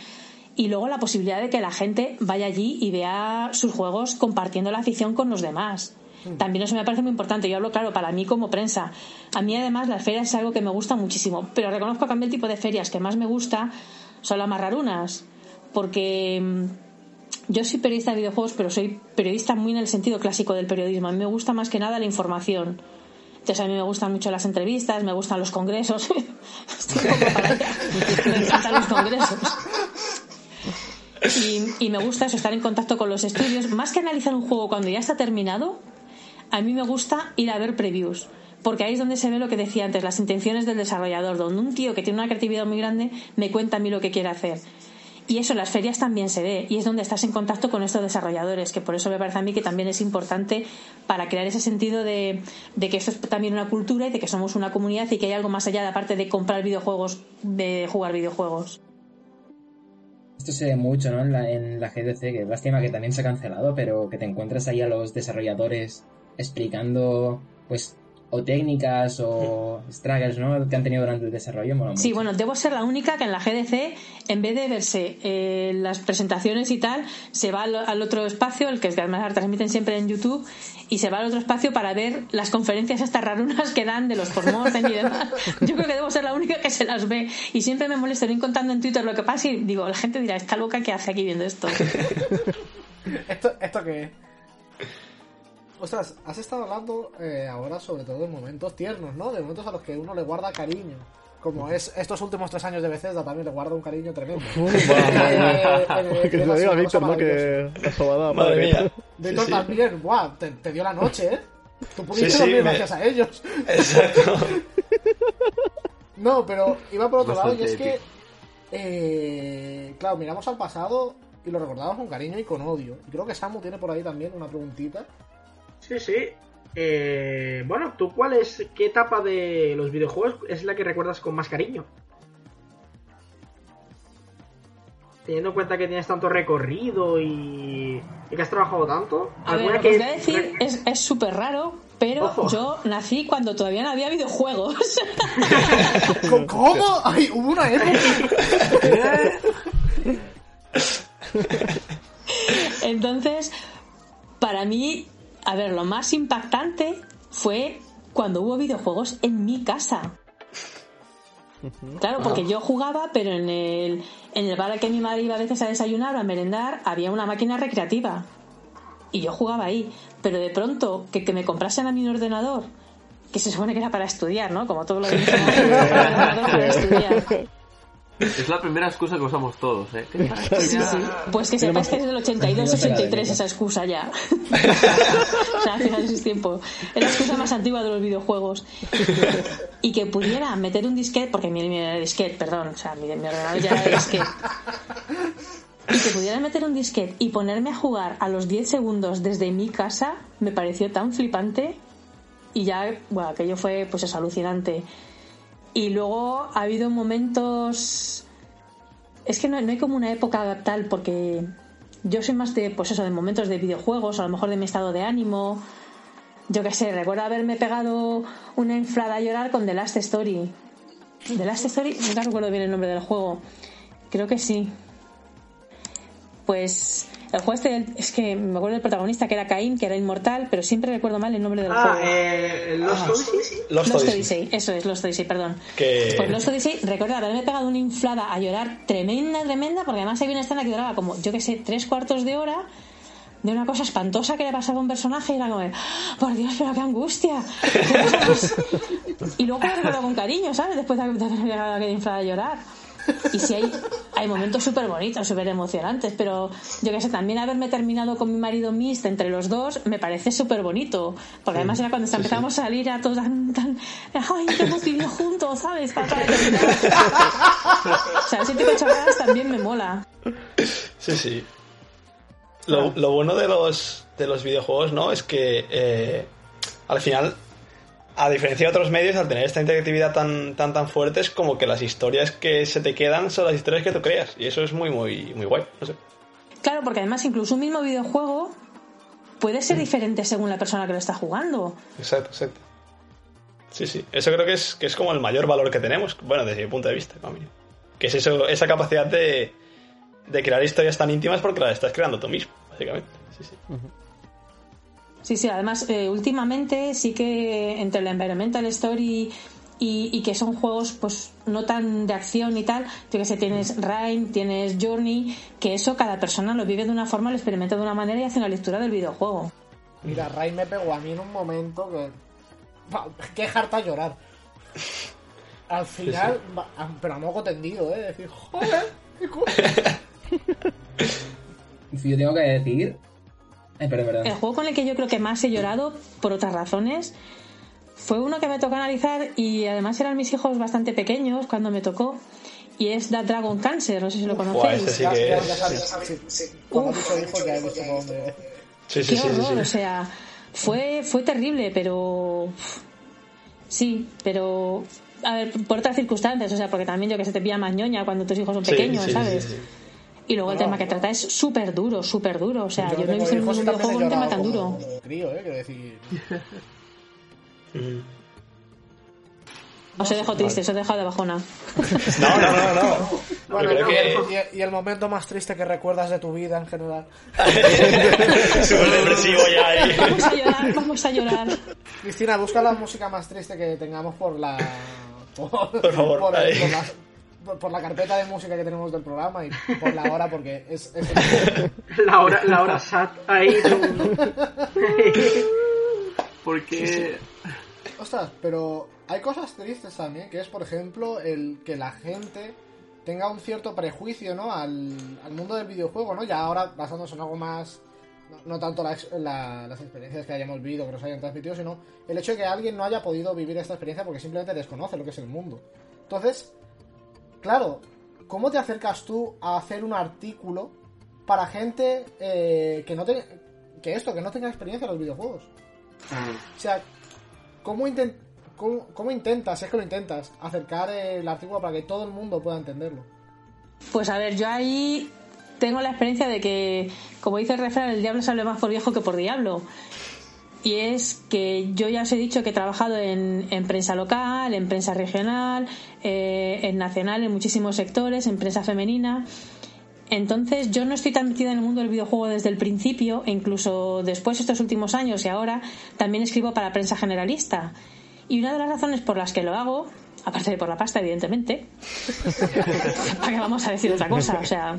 y luego la posibilidad de que la gente vaya allí y vea sus juegos compartiendo la afición con los demás. Mm. También eso me parece muy importante. Yo hablo, claro, para mí como prensa. A mí, además, las ferias es algo que me gusta muchísimo. Pero reconozco que a mí el tipo de ferias que más me gusta son las más rarunas. Porque mm, yo soy periodista de videojuegos, pero soy periodista muy en el sentido clásico del periodismo. A mí me gusta más que nada la información. Entonces, a mí me gustan mucho las entrevistas, me gustan los congresos. me encantan los congresos. Y, me gusta eso, estar en contacto con los estudios. Más que analizar un juego cuando ya está terminado, a mí me gusta ir a ver previews. Porque ahí es donde se ve lo que decía antes, las intenciones del desarrollador, donde un tío que tiene una creatividad muy grande me cuenta a mí lo que quiere hacer. Y eso en las ferias también se ve, y es donde estás en contacto con estos desarrolladores, que por eso me parece a mí que también es importante para crear ese sentido de, de que esto es también una cultura y de que somos una comunidad y que hay algo más allá de aparte de comprar videojuegos, de jugar videojuegos. Esto se ve mucho, ¿no? En la, en la GDC, que lástima que también se ha cancelado, pero que te encuentras ahí a los desarrolladores explicando, pues, o técnicas o struggles, ¿no? Que han tenido durante el desarrollo. mola Sí, mucho. bueno, debo ser la única que en la GDC, en vez de verse eh, las presentaciones y tal, se va al, al otro espacio, el que es que además la transmiten siempre en YouTube, y se va al otro espacio para ver las conferencias estas rarunas que dan de los postmortem y demás. Yo creo que debo ser la única que se las ve. Y siempre me molesto ir contando en Twitter lo que pasa y digo, la gente dirá, está loca que hace aquí viendo esto. ¿Esto, ¿Esto qué es? Ostras, has estado hablando eh, ahora sobre todo de momentos tiernos, ¿no? De momentos a los que uno le guarda cariño. Como es estos últimos tres años de Bethesda, también le guarda un cariño tremendo. Va, Eh, eh, que se es lo diga Víctor, ¿no? Que la sobada Madre padre. mía. Víctor Sí, sí. también, guau, te, te dio la noche, ¿eh? Tú pudiste Sí, sí, dormir me- gracias a ellos. Exacto. No, pero iba por otro lado y Bastante es que, eh, claro, miramos al pasado y lo recordamos con cariño y con odio. Y creo que Samu tiene por ahí también una preguntita. Sí, sí. Eh, bueno, ¿tú cuál es, qué etapa de los videojuegos es la que recuerdas con más cariño? Teniendo en cuenta que tienes tanto recorrido y, y que has trabajado tanto. A ver, ¿alguna lo que voy a decir es súper raro, pero Ojo. yo nací cuando todavía no había videojuegos. ¿Cómo? ¿Cómo? Ay, hubo una época. Entonces, para mí, a ver, lo más impactante fue cuando hubo videojuegos en mi casa. Claro, porque yo jugaba, pero en el, en el bar al que mi madre iba a veces a desayunar o a merendar, había una máquina recreativa. Y yo jugaba ahí. Pero de pronto, que, que me comprasen a mi ordenador, que se supone que era para estudiar, ¿no? Como todo lo que para estudiar. Es la primera excusa que usamos todos, ¿eh? Sí, sí. Pues que sepáis que es del 82-83 esa excusa ya. o sea, hace ese tiempo. Es la excusa más antigua de los videojuegos. Y que pudiera meter un disquete, porque mi, mi disquete, perdón, o sea, mi, mi ordenador ya es disquete. Y que pudiera meter un disquete y ponerme a jugar a los 10 segundos desde mi casa me pareció tan flipante. Y ya, bueno, aquello fue pues es alucinante. Y luego ha habido momentos. Es que no, no hay como una época tal, porque yo soy más de, pues eso, de momentos de videojuegos, a lo mejor de mi estado de ánimo. Yo qué sé, recuerdo haberme pegado una inflada a llorar con The Last Story. The Last Story, nunca recuerdo bien el nombre del juego. Creo que sí. Pues el juego este, es que me acuerdo del protagonista que era Caín, que era inmortal, pero siempre recuerdo mal el nombre del Ah, juego. eh, Lost Odyssey. Lost Lost Odyssey. Odyssey, eso es Lost Odyssey, perdón. Que- Pues Lost Odyssey, recuerdo haberme pegado una inflada a llorar tremenda, tremenda, porque además había una escena que duraba como, yo que sé, tres cuartos de hora de una cosa espantosa que le pasaba a un personaje y era como, de, "Ah, por Dios, pero qué angustia. ¿Qué cosa más?". y luego lo recuerdo con cariño, ¿sabes? Después de haber pegado aquella inflada a llorar. Y sí hay, hay momentos súper bonitos, súper emocionantes, pero yo que sé, también haberme terminado con mi marido Mist entre los dos me parece súper bonito. Porque además era cuando empezamos a salir a todos tan, tan ¡ay, que hemos vivido juntos! ¿Sabes? Para- o sea, ese tipo de chorradas también me mola. Sí, sí. Lo, lo bueno de los, de los videojuegos, ¿no? Es que eh, al final, a diferencia de otros medios, al tener esta interactividad tan, tan, tan fuerte, es como que las historias que se te quedan son las historias que tú creas. Y eso es muy, muy, muy guay. No sé. Claro, porque además incluso un mismo videojuego puede ser diferente según la persona que lo está jugando. Exacto, exacto. Sí, sí. Eso creo que es, que es como el mayor valor que tenemos. Bueno, desde mi punto de vista, para mí. Que es eso, esa capacidad de, de crear historias tan íntimas porque las estás creando tú mismo, básicamente. Sí, sí. Sí, sí, además eh, últimamente sí que entre la Environmental Story y, y que son juegos pues no tan de acción y tal, yo que sé, tienes Rhyme, tienes Journey, que eso cada persona lo vive de una forma, lo experimenta de una manera y hace una lectura del videojuego. Mira, Ray me pegó a mí en un momento que. Qué harta llorar. Al final, pero a moco tendido, ¿eh? Decir, joder, qué cosa. Yo tengo que decir. El juego con el que yo creo que más he llorado, por otras razones, fue uno que me tocó analizar y además eran mis hijos bastante pequeños cuando me tocó. y es The Dragon Cancer, no sé si lo conocéis. este sí que es. sí, sí. Qué sí, sí, horror, sí. o sea, fue, fue terrible, pero. Sí, pero. A ver, por otras circunstancias, o sea, porque también yo que se te pilla más ñoña cuando tus hijos son Sí, pequeños, sí, sí, ¿sabes? Y luego el No, tema que no. trata es súper duro, súper duro. O sea, yo, no he visto ningún y videojuego un tema tan duro. crío, eh, quiero decir... Os he dejado triste, os he dejado de bajona. No, no, no, no. Bueno, Yo creo y, que y el momento más triste que recuerdas de tu vida en general. súper depresivo ya ahí. Vamos a llorar, vamos a llorar. Cristina, busca la música más triste que tengamos por la... Por, Por favor, por, ahí. por la, por- la carpeta de música que tenemos del programa y por la hora porque es... es- La hora, la hora sat ahí. Porque Ostras, pero hay cosas tristes también, que es, por ejemplo, el que la gente tenga un cierto prejuicio, ¿no? Al, al mundo del videojuego, ¿no? Ya ahora basándose en algo más... No, no tanto la la- las experiencias que hayamos vivido, que nos hayan transmitido, sino el hecho de que alguien no haya podido vivir esta experiencia porque simplemente desconoce lo que es el mundo. Entonces, claro, ¿cómo te acercas tú a hacer un artículo para gente eh, que no te, que esto, que no tenga experiencia en los videojuegos? O sea, ¿cómo, inten- cómo, cómo intentas, si es que lo intentas, acercar el artículo para que todo el mundo pueda entenderlo? Pues a ver, yo ahí tengo la experiencia de que, como dice el refrán, el diablo sale más por viejo que por diablo. Y es que yo ya os he dicho que he trabajado en, en prensa local, en prensa regional, eh, en nacional, en muchísimos sectores, en prensa femenina. Entonces yo no estoy tan metida en el mundo del videojuego desde el principio, e incluso después estos últimos años y ahora también escribo para prensa generalista. Y una de las razones por las que lo hago, aparte de por la pasta, evidentemente, ¿para qué vamos a decir otra cosa? O sea,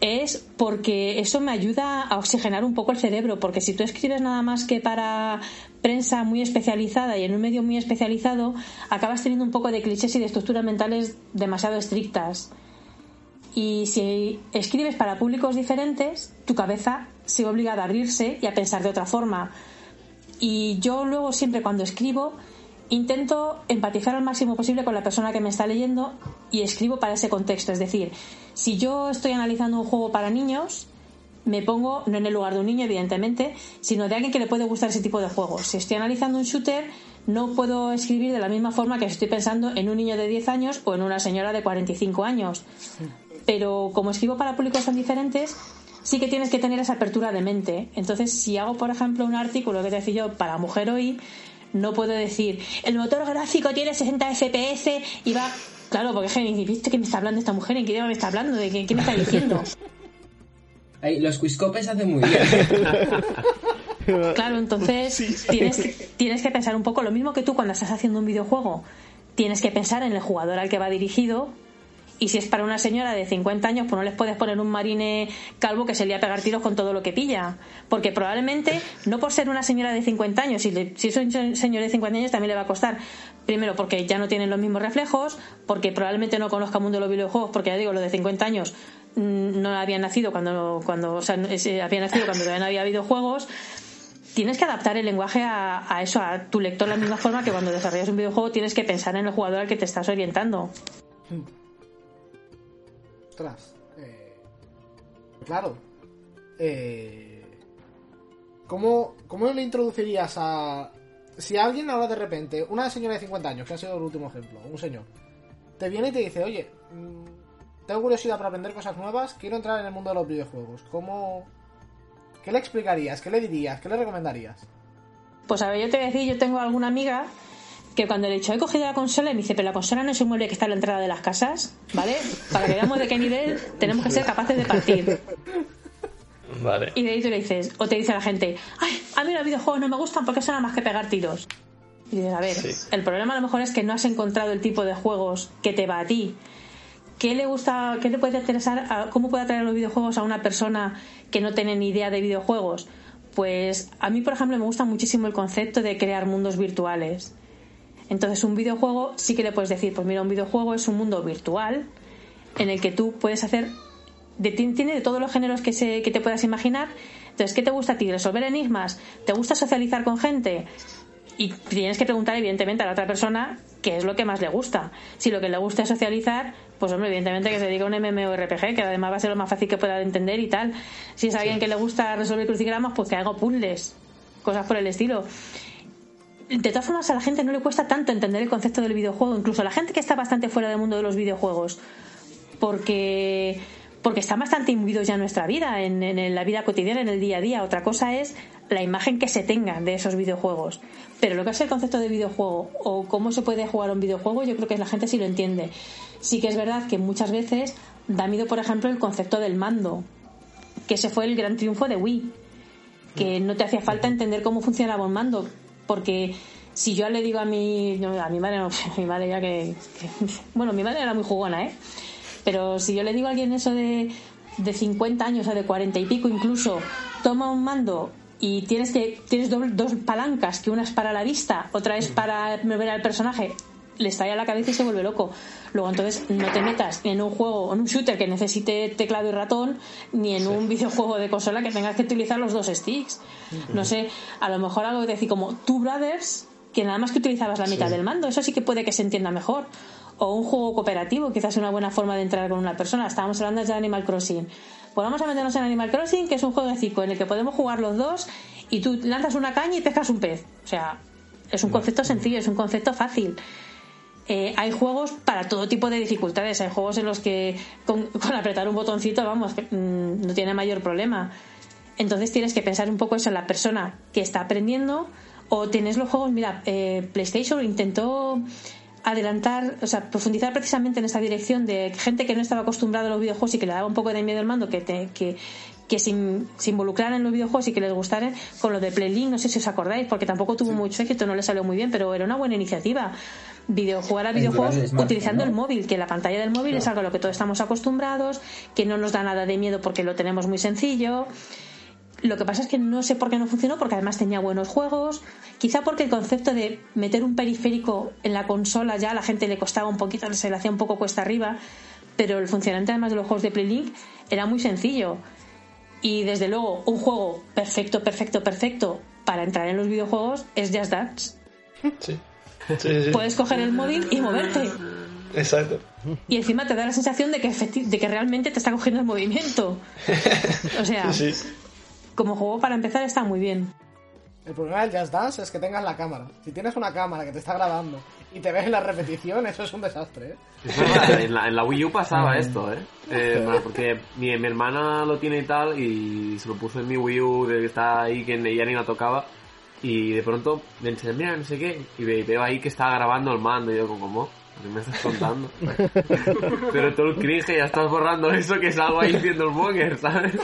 es porque eso me ayuda a oxigenar un poco el cerebro, porque si tú escribes nada más que para prensa muy especializada y en un medio muy especializado, acabas teniendo un poco de clichés y de estructuras mentales demasiado estrictas. Y si escribes para públicos diferentes, tu cabeza se ve obligada a abrirse y a pensar de otra forma. Y yo luego siempre cuando escribo intento empatizar al máximo posible con la persona que me está leyendo y escribo para ese contexto. Es decir, si yo estoy analizando un juego para niños, me pongo no en el lugar de un niño, evidentemente, sino de alguien que le puede gustar ese tipo de juegos. Si estoy analizando un shooter, no puedo escribir de la misma forma que estoy pensando en un niño de 10 años o en una señora de 45 años. Pero como escribo para públicos tan diferentes, sí que tienes que tener esa apertura de mente. Entonces, si hago, por ejemplo, un artículo que te decía yo para Mujer Hoy, no puedo decir, el motor gráfico tiene 60 FPS y va... Claro, porque je, ¿viste que me está hablando esta mujer? ¿En qué idioma me está hablando? ¿De qué, qué me está diciendo? Ay, los quiscopes hacen muy bien. Claro, entonces tienes, que- tienes que pensar un poco lo mismo que tú cuando estás haciendo un videojuego. Tienes que pensar en el jugador al que va dirigido. Y si es para una señora de 50 años, pues no les puedes poner un marine calvo que se le a pegar tiros con todo lo que pilla. Porque probablemente, no por ser una señora de 50 años, si, le- si es un se- señor de 50 años también le va a costar. Primero, porque ya no tienen los mismos reflejos, porque probablemente no conozca el mundo de los videojuegos, porque ya digo, los de 50 años mm, no habían nacido cuando, cuando o sea, eh, habían nacido cuando todavía no había videojuegos tienes que adaptar el lenguaje a, eso, a tu lector de la misma forma que cuando desarrollas un videojuego tienes que pensar en el jugador al que te estás orientando. Ostras. eh, claro. Eh, ¿cómo, ¿Cómo le introducirías a... Si alguien ahora de repente, una señora de 50 años, que ha sido el último ejemplo, un señor, te viene y te dice, oye, mm, tengo curiosidad para aprender cosas nuevas, quiero entrar en el mundo de los videojuegos. ¿Cómo... ¿Qué le explicarías? ¿Qué le dirías? ¿Qué le recomendarías? Pues a ver, yo te voy a decir, yo tengo alguna amiga que cuando le he dicho, he cogido la consola, y me dice, pero la consola no es un mueble que está en la entrada de las casas, ¿vale? Para que veamos de qué nivel tenemos que ser capaces de partir. Vale. Y de ahí tú le dices, o te dice la gente, ay, a mí los videojuegos no me gustan porque son nada más que pegar tiros. Y dices, a ver, Sí. el problema a lo mejor es que no has encontrado el tipo de juegos que te va a ti. ¿Qué le gusta, qué le puede interesar, a- cómo puede atraer los videojuegos a una persona que no tiene ni idea de videojuegos? Pues a mí, por ejemplo, me gusta muchísimo el concepto de crear mundos virtuales. Entonces, un videojuego sí que le puedes decir, pues mira, un videojuego es un mundo virtual en el que tú puedes hacer de, tiene de todos los géneros que, se, que te puedas imaginar. Entonces, ¿qué te gusta a ti? ¿Resolver enigmas? ¿Te gusta socializar con gente? Y tienes que preguntar, evidentemente, a la otra persona qué es lo que más le gusta. Si lo que le gusta es socializar, pues hombre, evidentemente que se dedica a un MMORPG, que además va a ser lo más fácil que pueda entender y tal. Si es alguien que le gusta resolver crucigramas, pues que haga puzzles, cosas por el estilo. De todas formas, a la gente no le cuesta tanto entender el concepto del videojuego, incluso a la gente que está bastante fuera del mundo de los videojuegos, porque porque están bastante imbuidos ya en nuestra vida, en, en la vida cotidiana, en el día a día. Otra cosa es la imagen que se tenga de esos videojuegos. Pero lo que es el concepto de videojuego o cómo se puede jugar un videojuego, yo creo que la gente sí lo entiende. Sí que es verdad que muchas veces da miedo, por ejemplo, el concepto del mando, que ese fue el gran triunfo de Wii, que no te hacía falta entender cómo funcionaba un mando, porque si yo le digo a mi, a mi madre, no, mi madre ya que, que, bueno, mi madre era muy jugona, ¿eh? Pero si yo le digo a alguien eso de, de 50 años o de 40 y pico incluso, toma un mando y tienes que tienes dos palancas, que una es para la vista, otra es para mover al personaje, le estalla a la cabeza y se vuelve loco. Luego entonces no te metas en un juego, en un shooter que necesite teclado y ratón, ni en un videojuego de consola que tengas que utilizar los dos sticks. No sé, a lo mejor algo de decir como Two Brothers, que nada más que utilizabas la mitad del mando, eso sí que puede que se entienda mejor. O un juego cooperativo, quizás una buena forma de entrar con una persona. Estábamos hablando de Animal Crossing. Pues vamos a meternos en Animal Crossing, que es un juego de cinco en el que podemos jugar los dos y tú lanzas una caña y pescas un pez. O sea, es un concepto sencillo, es un concepto fácil. Eh, hay juegos para todo tipo de dificultades. Hay juegos en los que con, con apretar un botoncito, vamos, mmm, no tiene mayor problema. Entonces tienes que pensar un poco eso en la persona que está aprendiendo. O tienes los juegos, mira, eh, PlayStation intentó adelantar, o sea, profundizar precisamente en esa dirección de gente que no estaba acostumbrada a los videojuegos y que le daba un poco de miedo el mando, que, te, que, que se, se, involucraran en los videojuegos y que les gustaran con lo de Playlink, no sé si os acordáis, porque tampoco tuvo sí. mucho éxito, no le salió muy bien, pero era una buena iniciativa. Video, jugar a videojuegos utilizando ¿no? el móvil, que la pantalla del móvil claro. es algo a lo que todos estamos acostumbrados, que no nos da nada de miedo porque lo tenemos muy sencillo. Lo que pasa es que no sé por qué no funcionó, porque además tenía buenos juegos. Quizá porque el concepto de meter un periférico en la consola ya a la gente le costaba un poquito, se le hacía un poco cuesta arriba. Pero el funcionamiento además de los juegos de Playlink era muy sencillo. Y desde luego, un juego perfecto, perfecto, perfecto para entrar en los videojuegos es Just Dance. Sí. Sí, sí. Puedes coger el móvil y moverte. Exacto. Y encima te da la sensación de que, de que realmente te está cogiendo el movimiento. O sea, sí, sí. Como juego para empezar está muy bien. El problema del Just Dance es que tengas la cámara. Si tienes una cámara que te está grabando y te ves en la repetición, eso es un desastre, ¿eh? Es verdad, en la, en la Wii U pasaba esto, ¿eh? eh porque mi, mi, hermana lo tiene y tal, y se lo puso en mi Wii U de que está ahí, que ella ni la tocaba, y de pronto me dice, mira, no sé qué, y veo ahí que estaba grabando el mando, y yo, ¿cómo? ¿Qué me estás contando? Pero todo el cringe ya estás borrando eso que salgo ahí viendo el monger, ¿sabes?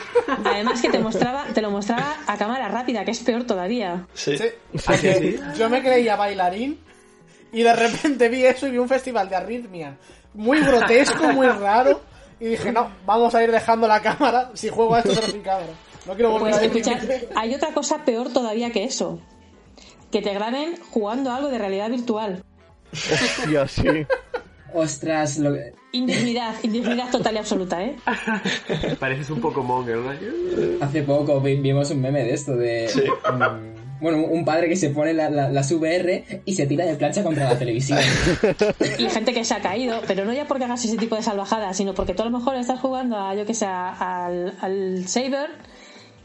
Además que te mostraba, te lo mostraba a cámara rápida, que es peor todavía. Sí. sí. sí. Yo me creía bailarín y de repente vi eso y vi un festival de arritmia muy grotesco, muy raro. Y dije, no, vamos a ir dejando la cámara. Si juego a esto será sin cámara. No quiero volver pues, a escuchar, Hay otra cosa peor todavía que eso. Que te graben jugando algo de realidad virtual. Hostia, sí. Ostras, lo... indignidad, indignidad total y absoluta, ¿eh? Pareces un poco monger, ¿no? Hace poco vimos un meme de esto de sí. um, bueno, un padre que se pone la, la, las VR y se tira de plancha contra la televisión. Y gente que se ha caído, pero no ya porque hagas ese tipo de salvajadas, sino porque tú a lo mejor estás jugando a, yo que sé, al, al Saber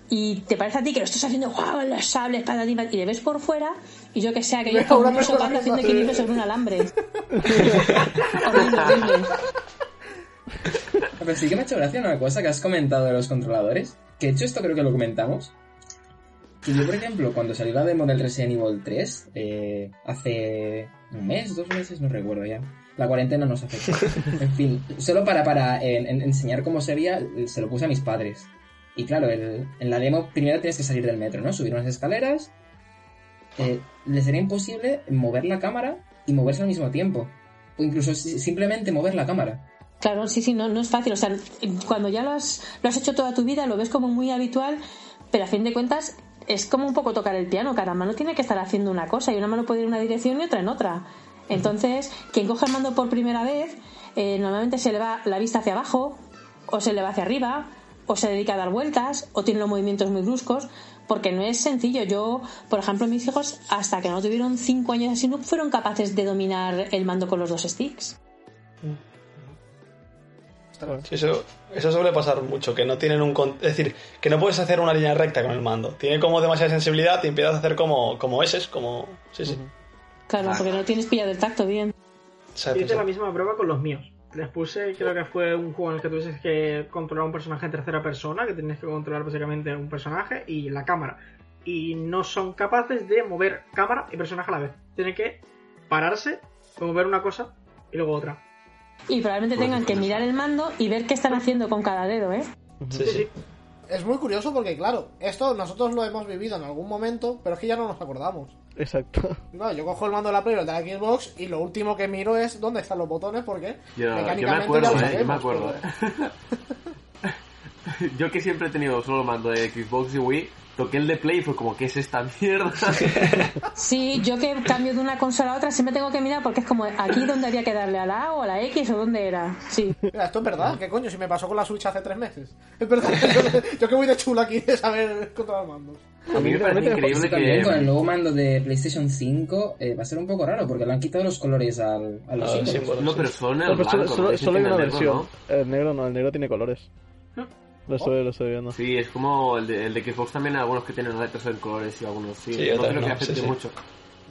y te parece a ti que lo estás haciendo wow, los sables para y le ves por fuera y yo que sé que yo estoy un sopando haciendo equilibrio sobre un alambre. Horrible, horrible. Pero sí que me ha hecho gracia una cosa que has comentado de los controladores que de hecho esto creo que lo comentamos. Que yo por ejemplo cuando salió la demo del Resident Evil 3 eh, hace un mes, dos meses, no recuerdo ya la cuarentena nos afecta en fin, solo para, para en, en enseñar cómo se veía se lo puse a mis padres y claro, el, en la demo primero tienes que salir del metro, ¿no? Subir unas escaleras. Eh, le sería imposible mover la cámara y moverse al mismo tiempo. O incluso simplemente mover la cámara. Claro, sí, sí, no, no es fácil. O sea, cuando ya lo has, lo has hecho toda tu vida, lo ves como muy habitual, pero a fin de cuentas es como un poco tocar el piano. Cada mano tiene que estar haciendo una cosa y una mano puede ir en una dirección y otra en otra. Entonces, quien coge el mando por primera vez, eh, normalmente se le va la vista hacia abajo o se le va hacia arriba o se dedica a dar vueltas, o tiene los movimientos muy bruscos, porque no es sencillo. Yo, por ejemplo, mis hijos, hasta que no tuvieron 5 años así, no fueron capaces de dominar el mando con los dos sticks. Sí, eso, eso suele pasar mucho, que no tienen un... con- Es decir, que no puedes hacer una línea recta con el mando. Tiene como demasiada sensibilidad y empiezas a hacer como, como S, como... Sí, sí. Claro, porque no tienes pillado el tacto bien. Hice la misma prueba con los míos. Les puse, creo que fue un juego en el que tuvieses que controlar un personaje en tercera persona, que tenías que controlar básicamente un personaje y la cámara. Y no son capaces de mover cámara y personaje a la vez. Tienen que pararse, mover una cosa y luego otra. Y probablemente tengan que mirar el mando y ver qué están haciendo con cada dedo, ¿eh? Sí, sí. Es muy curioso porque, claro, esto nosotros lo hemos vivido en algún momento, pero es que ya no nos acordamos. Exacto. Claro, yo cojo el mando de la Play o el de la Xbox y lo último que miro es dónde están los botones porque Yo, yo me mecánicamente acuerdo, ya lo ¿eh? Yo me sabemos, acuerdo. pero- Yo que siempre he tenido solo el mando de Xbox y Wii, toqué el de Play y fue como, ¿qué es esta mierda? Sí, yo que cambio de una consola a otra siempre tengo que mirar porque es como aquí donde había que darle a la A o a la X o dónde era. Sí. Mira, esto es verdad, ¿qué coño? Si me pasó con la Switch hace tres meses. Es verdad, yo, yo que voy de chulo aquí de saber controlar mandos. A mí me parece increíble también con el que... nuevo mando de PlayStation 5 eh, va a ser un poco raro porque le han quitado los colores al, a los Ah, símbolos. No, pero son No, el pero solo, blanco, solo- ¿no? solo hay una el negro, versión. ¿no? El negro no, el negro tiene colores. Lo estoy, lo estoy viendo. Sí, es como el de, el de Xbox también, algunos que tienen letras en colores y algunos sí. Sí, no creo que no, afecte sí, sí. mucho.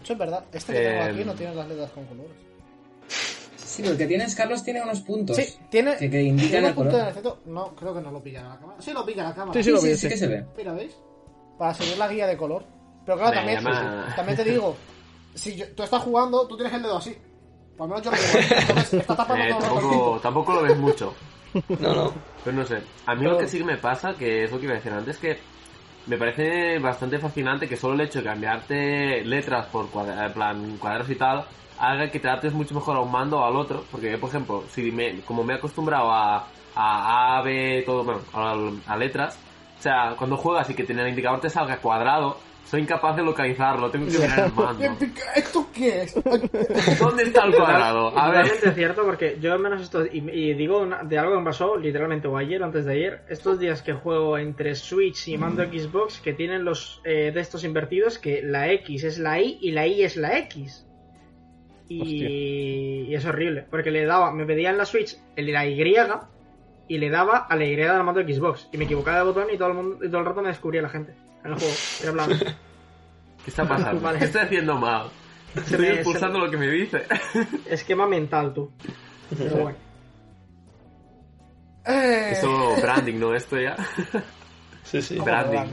Eso es verdad, este que tengo Eh, aquí no tiene las letras con colores. Sí, pero el que tienes, Carlos, tiene unos puntos. Sí, tiene. Que, que indican ¿Tiene el color. acento? No, creo que no lo pilla la cámara. Sí, lo pilla la cámara. Sí, Sí, lo sí, vi, sí sí. que se ve. Mira, ¿veis? Para seguir la guía de color. Pero claro, también, te digo, si yo- tú estás jugando, tú tienes el dedo así. Por lo menos yo lo tengo. Entonces, está tapando Eh, todo el tampoco, tampoco lo ves mucho. No, no. Pero no sé. A mí lo que sí que me pasa, que es lo que iba a decir antes, que me parece bastante fascinante que solo el hecho de cambiarte letras por cuadra- en plan cuadros y tal haga que te adaptes mucho mejor a un mando o al otro. Porque yo, por ejemplo, si me, como me he acostumbrado a, a A, B, todo, bueno, a, a letras, o sea, cuando juegas y que el indicador te salga cuadrado, soy incapaz de localizarlo, tengo que mirar el mando. ¿Esto qué es? ¿Dónde está el cuadrado? A ver. Totalmente cierto, porque yo al menos esto, y, y digo una- de algo que me pasó literalmente o ayer o antes de ayer, estos días que juego entre Switch y mando Xbox que tienen los eh, de estos invertidos, que la X es la Y y la Y es la X. Y, y es horrible, porque le daba, me pedía en la Switch el de la Y y le daba a la Y del mando Xbox. Y me equivocaba de botón y todo el, mundo, y todo el rato me descubría la gente en el juego. Era plan, ¿Qué está pasando? Vale. ¿Qué estoy haciendo mal? Estoy me- expulsando lo que me dice. esquema mental, tú. Pero bueno. Eh, Eso branding, ¿no? Esto ya. Sí, sí. ¿cómo branding.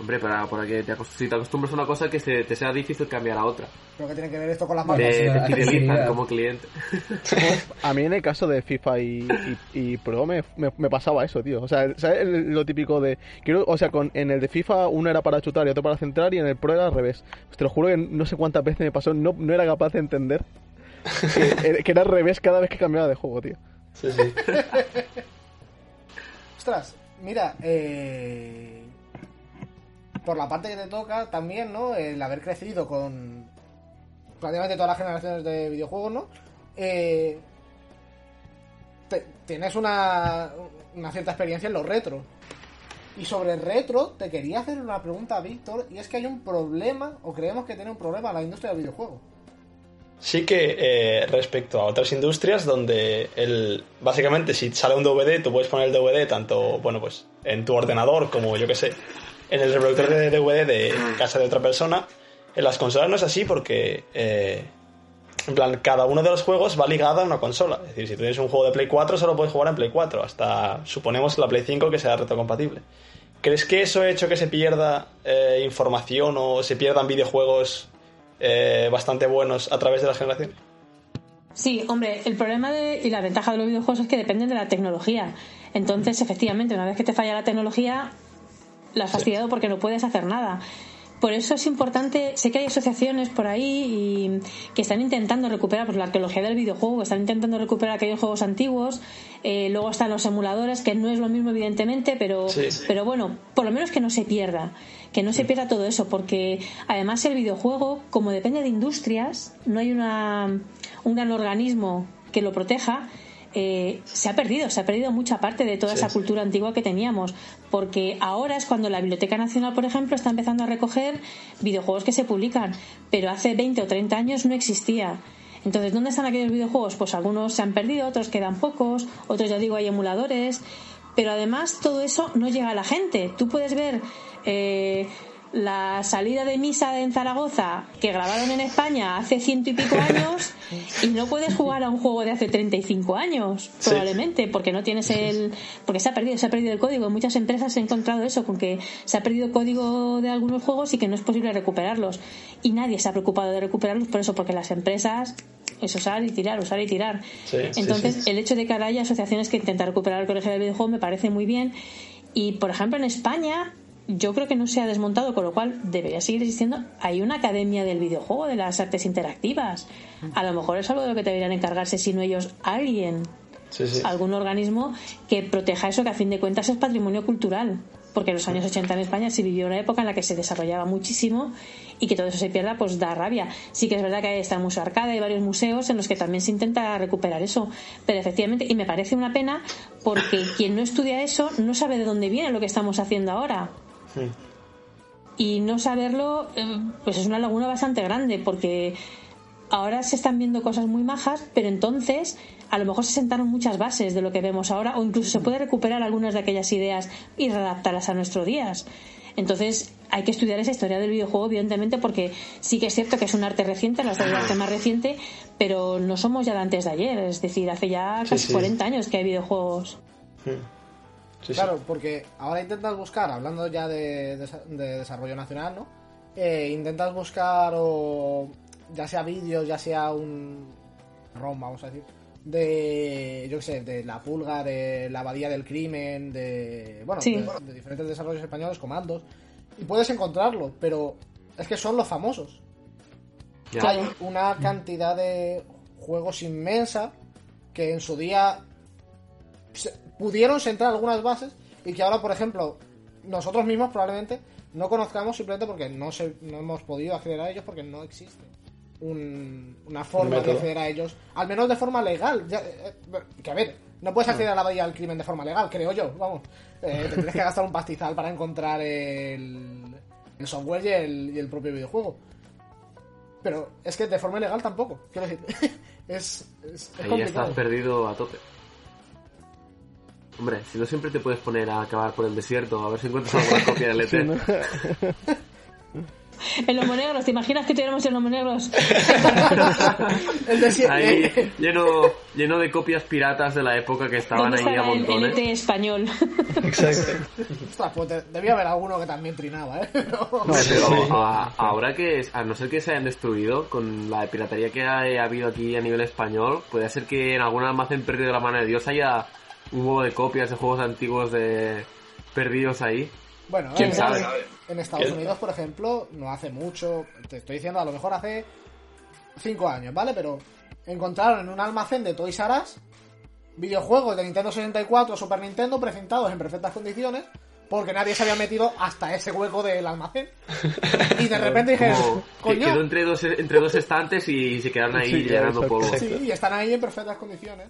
Hombre, para, para que te, si te acostumbres a una cosa que se, te sea difícil cambiar a otra. ¿Pero qué tiene que ver esto con las Te, marcas? te la fidelizan como cliente. A mí en el caso de FIFA y, y, y Pro me, me, me pasaba eso, tío. O sea, ¿sabes lo típico de... Quiero, o sea, con, en el de FIFA uno era para chutar y otro para centrar y en el Pro era al revés. Te lo juro que no sé cuántas veces me pasó, no, no era capaz de entender que, que era al revés cada vez que cambiaba de juego, tío. Sí, sí. Ostras, mira, eh... por la parte que te toca también, ¿no? El haber crecido con prácticamente todas las generaciones de videojuegos, ¿no? Eh... tienes una, una cierta experiencia en los retro. Y sobre el retro, te quería hacer una pregunta, Víctor, y es que hay un problema, o creemos que tiene un problema la industria del videojuego. Sí que eh, respecto a otras industrias donde el, básicamente si sale un DVD tú puedes poner el DVD tanto bueno pues en tu ordenador como yo que sé en el reproductor de DVD de casa de otra persona en las consolas no es así porque eh, en plan cada uno de los juegos va ligado a una consola es decir si tú tienes un juego de Play 4 solo puedes jugar en Play 4 hasta suponemos la Play 5 que sea retrocompatible ¿crees que eso ha hecho que se pierda eh, información o se pierdan videojuegos eh, bastante buenos a través de las generaciones. Sí, hombre, el problema de, y la ventaja de los videojuegos es que dependen de la tecnología. Entonces, efectivamente, una vez que te falla la tecnología, la has fastidiado porque no puedes hacer nada. Por eso es importante, sé que hay asociaciones por ahí y que están intentando recuperar pues, la arqueología del videojuego, están intentando recuperar aquellos juegos antiguos, eh, luego están los emuladores, que no es lo mismo evidentemente, pero, Sí. pero bueno, por lo menos que no se pierda, que no se pierda todo eso, porque además el videojuego, como depende de industrias, no hay una, un gran organismo que lo proteja, eh, se ha perdido, se ha perdido mucha parte de toda Sí, esa sí. cultura antigua que teníamos, porque ahora es cuando la Biblioteca Nacional, por ejemplo, está empezando a recoger videojuegos que se publican, pero hace 20 o 30 años no existía. Entonces, ¿dónde están aquellos videojuegos? Pues algunos se han perdido, otros quedan pocos, otros ya digo hay emuladores, pero además todo eso no llega a la gente. Tú puedes ver eh, la salida de misa en Zaragoza que grabaron en España hace ciento y pico años y no puedes jugar a un juego de hace 35 años Sí. probablemente porque no tienes el porque se ha perdido se ha perdido el código. En muchas empresas he encontrado eso con que se ha perdido el código de algunos juegos y que no es posible recuperarlos. Y nadie se ha preocupado de recuperarlos por eso porque las empresas es usar y tirar usar y tirar. Sí, sí, entonces sí. el hecho de que ahora haya asociaciones que intentan recuperar el colegio del videojuego me parece muy bien. Y por ejemplo en España yo creo que no se ha desmontado, con lo cual debería seguir existiendo. Hay una academia del videojuego, de las artes interactivas. A lo mejor es algo de lo que deberían encargarse, si no ellos, alguien, Sí, sí. algún organismo que proteja eso, que a fin de cuentas es patrimonio cultural. Porque en los años 80 en España se vivió una época en la que se desarrollaba muchísimo y que todo eso se pierda, pues da rabia. Sí que es verdad que ahí está el Museo Arcade, hay varios museos en los que también se intenta recuperar eso. Pero efectivamente, y me parece una pena porque quien no estudia eso no sabe de dónde viene lo que estamos haciendo ahora Y no saberlo eh, pues es una laguna bastante grande porque ahora se están viendo cosas muy majas pero entonces a lo mejor se sentaron muchas bases de lo que vemos ahora o incluso se puede recuperar algunas de aquellas ideas y readaptarlas a nuestros días entonces hay que estudiar esa historia del videojuego evidentemente porque sí que es cierto que es un arte reciente la del arte más reciente pero no somos ya de antes de ayer es decir hace ya casi sí. 40 años que hay videojuegos. Sí, sí. Claro, porque ahora intentas buscar, hablando ya de, desa- de desarrollo nacional, ¿no? Eh, intentas buscar o ya sea vídeos, ya sea un ROM, vamos a decir, de, yo qué sé, de la pulga, de la abadía del crimen, de, bueno, Sí. de, de diferentes desarrollos españoles, comandos, y puedes encontrarlo, pero es que son los famosos. Ya. Hay una cantidad de juegos inmensa que en su día se- pudieron sentar algunas bases y que ahora, por ejemplo, nosotros mismos probablemente no conozcamos simplemente porque no, se, no hemos podido acceder a ellos porque no existe un- una forma de acceder a ellos, al menos de forma legal. Ya, eh, eh, que a ver, no puedes acceder a la bahía del crimen de forma legal, creo yo, vamos. Eh, te tienes que gastar un pastizal para encontrar el, el software y el, y el propio videojuego. Pero es que de forma ilegal tampoco, quiero decir. es, es, es Ahí ya complicado. estás perdido a tope. Hombre, si no siempre te puedes poner a acabar por el desierto, a ver si encuentras alguna copia del E ET. Sí, ¿no? en Lomo Negros ¿te imaginas que tuviéramos en Lomo Negros? El desierto. Ahí lleno, lleno de copias piratas de la época que estaban ¿Dónde ahí a estará el, el montones. ET español? Exacto. Ostras, pues de- debía haber alguno que también trinaba, ¿eh? Pero- No, Pero a- ahora que, a no ser que se hayan destruido, con la piratería que ha, ha habido aquí a nivel español, puede ser que en algún almacén perdido de la mano de Dios haya un huevo de copias de juegos antiguos de perdidos ahí. Bueno, ¿Quién en, sabe? en Estados ¿Quién? Unidos, por ejemplo, no hace mucho, te estoy diciendo, a lo mejor hace 5 años, ¿vale? Pero encontraron en un almacén de Toys R Us videojuegos de Nintendo 64 Super Nintendo precintados en perfectas condiciones porque nadie se había metido hasta ese hueco del almacén. Y de repente dijeron, Como que quedó coño, entre dos, entre dos estantes y se quedaron ahí Sí, llenando polvo. sí, y están ahí en perfectas condiciones.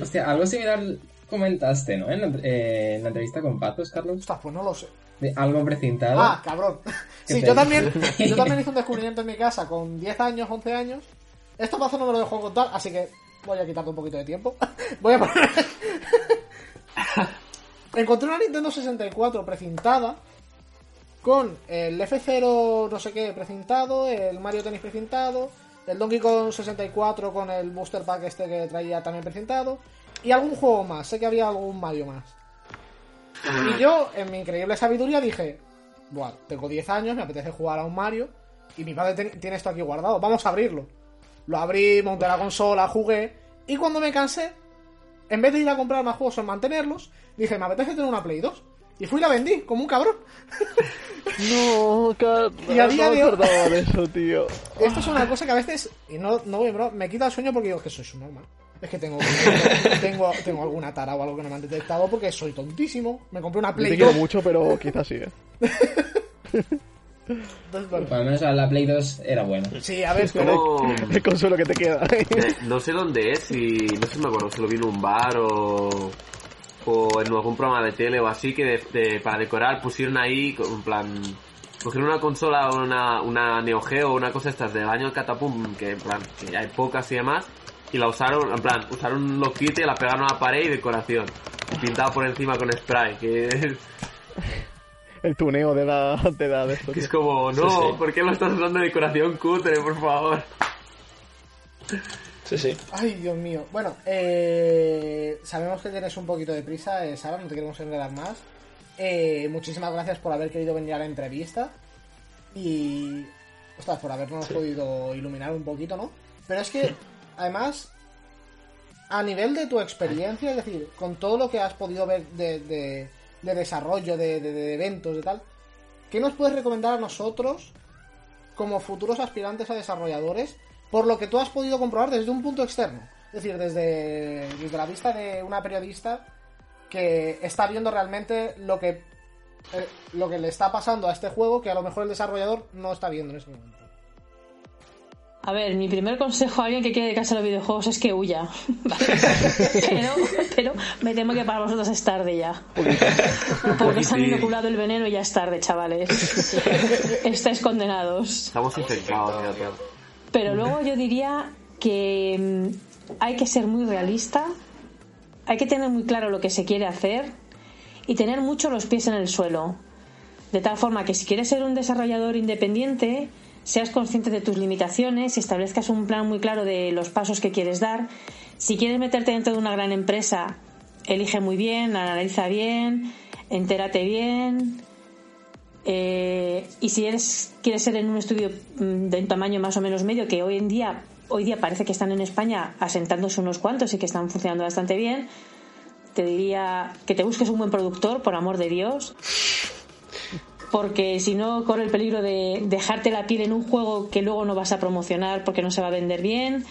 Hostia, algo similar comentaste, ¿no? En la, eh, en la entrevista con Patos, Carlos. Ostras, pues no lo sé. De algo precintado. Ah, cabrón. ¿Qué Sí, yo también, yo también hice un descubrimiento en mi casa con 10 años, 11 años. Esto hace no me lo dejo contar, así que voy a quitarte un poquito de tiempo. Voy a poner... Encontré una Nintendo 64 precintada con el F0 no sé qué precintado, el Mario Tennis precintado, el Donkey Kong 64 con el Booster Pack este que traía también precintado y algún juego más, sé que había algún Mario más. Y yo, en mi increíble sabiduría, dije: Buah, tengo 10 años, me apetece jugar a un Mario. Y mi padre tiene esto aquí guardado, vamos a abrirlo. Lo abrí, monté la consola, jugué. Y cuando me cansé, en vez de ir a comprar más juegos o mantenerlos, dije: Me apetece tener una Play 2. Y fui y la vendí, como un cabrón. No, Carlos, Y a día no me de hoy- acordaba de eso, tío. Esto es una cosa que a veces, y no, no voy, bro, me quita el sueño porque digo que soy normal. Es que tengo, tengo, tengo alguna tara o algo que no me han detectado porque soy tontísimo. Me compré una Yo Play te quiero 2. mucho, pero quizás sí, ¿eh? Entonces, bueno. Por lo menos la Play 2 era buena. Sí, a ver, Como- El consuelo que te queda. Eh, no sé dónde es, si no sé si me acuerdo si lo vi en un bar o, o en algún programa de tele o así que de- de- para decorar pusieron ahí en plan cogieron una consola o una, una Neo Geo o una cosa estas del año Catapum que en plan que ya hay pocas y demás y la usaron en plan usaron un loquite y la pegaron a la pared y decoración y pintado por encima con spray que, El tuneo de la de, la, de esto. que es como no Sí, sí. ¿por qué lo estás usando de decoración cutre por favor? Sí, sí. Ay, Dios mío. Bueno, eh, sabemos que tienes un poquito de prisa, eh, Sara, no te queremos enredar más. Eh, muchísimas gracias por haber querido venir a la entrevista y, ostras, por habernos podido iluminar un poquito, ¿no? Pero es que, además, a nivel de tu experiencia, es decir, con todo lo que has podido ver de, de- de desarrollo, de, de- de eventos, de tal, ¿qué nos puedes recomendar a nosotros como futuros aspirantes a desarrolladores por lo que tú has podido comprobar desde un punto externo? Es decir, desde, desde la vista de una periodista que está viendo realmente lo que eh, lo que le está pasando a este juego que a lo mejor el desarrollador no está viendo en ese momento. A ver, mi primer consejo a alguien que quiere dedicarse a los videojuegos es que huya. Vale. pero, pero me temo que para vosotros es tarde ya. Porque os han inoculado el veneno y ya es tarde, chavales. Estáis condenados. Estamos infectados. Pero luego yo diría que mm, hay que ser muy realista, hay que tener muy claro lo que se quiere hacer y tener mucho los pies en el suelo. De tal forma que si quieres ser un desarrollador independiente, seas consciente de tus limitaciones y establezcas un plan muy claro de los pasos que quieres dar. Si quieres meterte dentro de una gran empresa, elige muy bien, analiza bien, entérate bien, eh, y si eres quieres ser en un estudio mm, de un tamaño más o menos medio, que hoy en día hoy día parece que están en España asentándose unos cuantos y que están funcionando bastante bien, te diría que te busques un buen productor, por amor de Dios, porque si no corre el peligro de dejarte la piel en un juego que luego no vas a promocionar porque no se va a vender bien.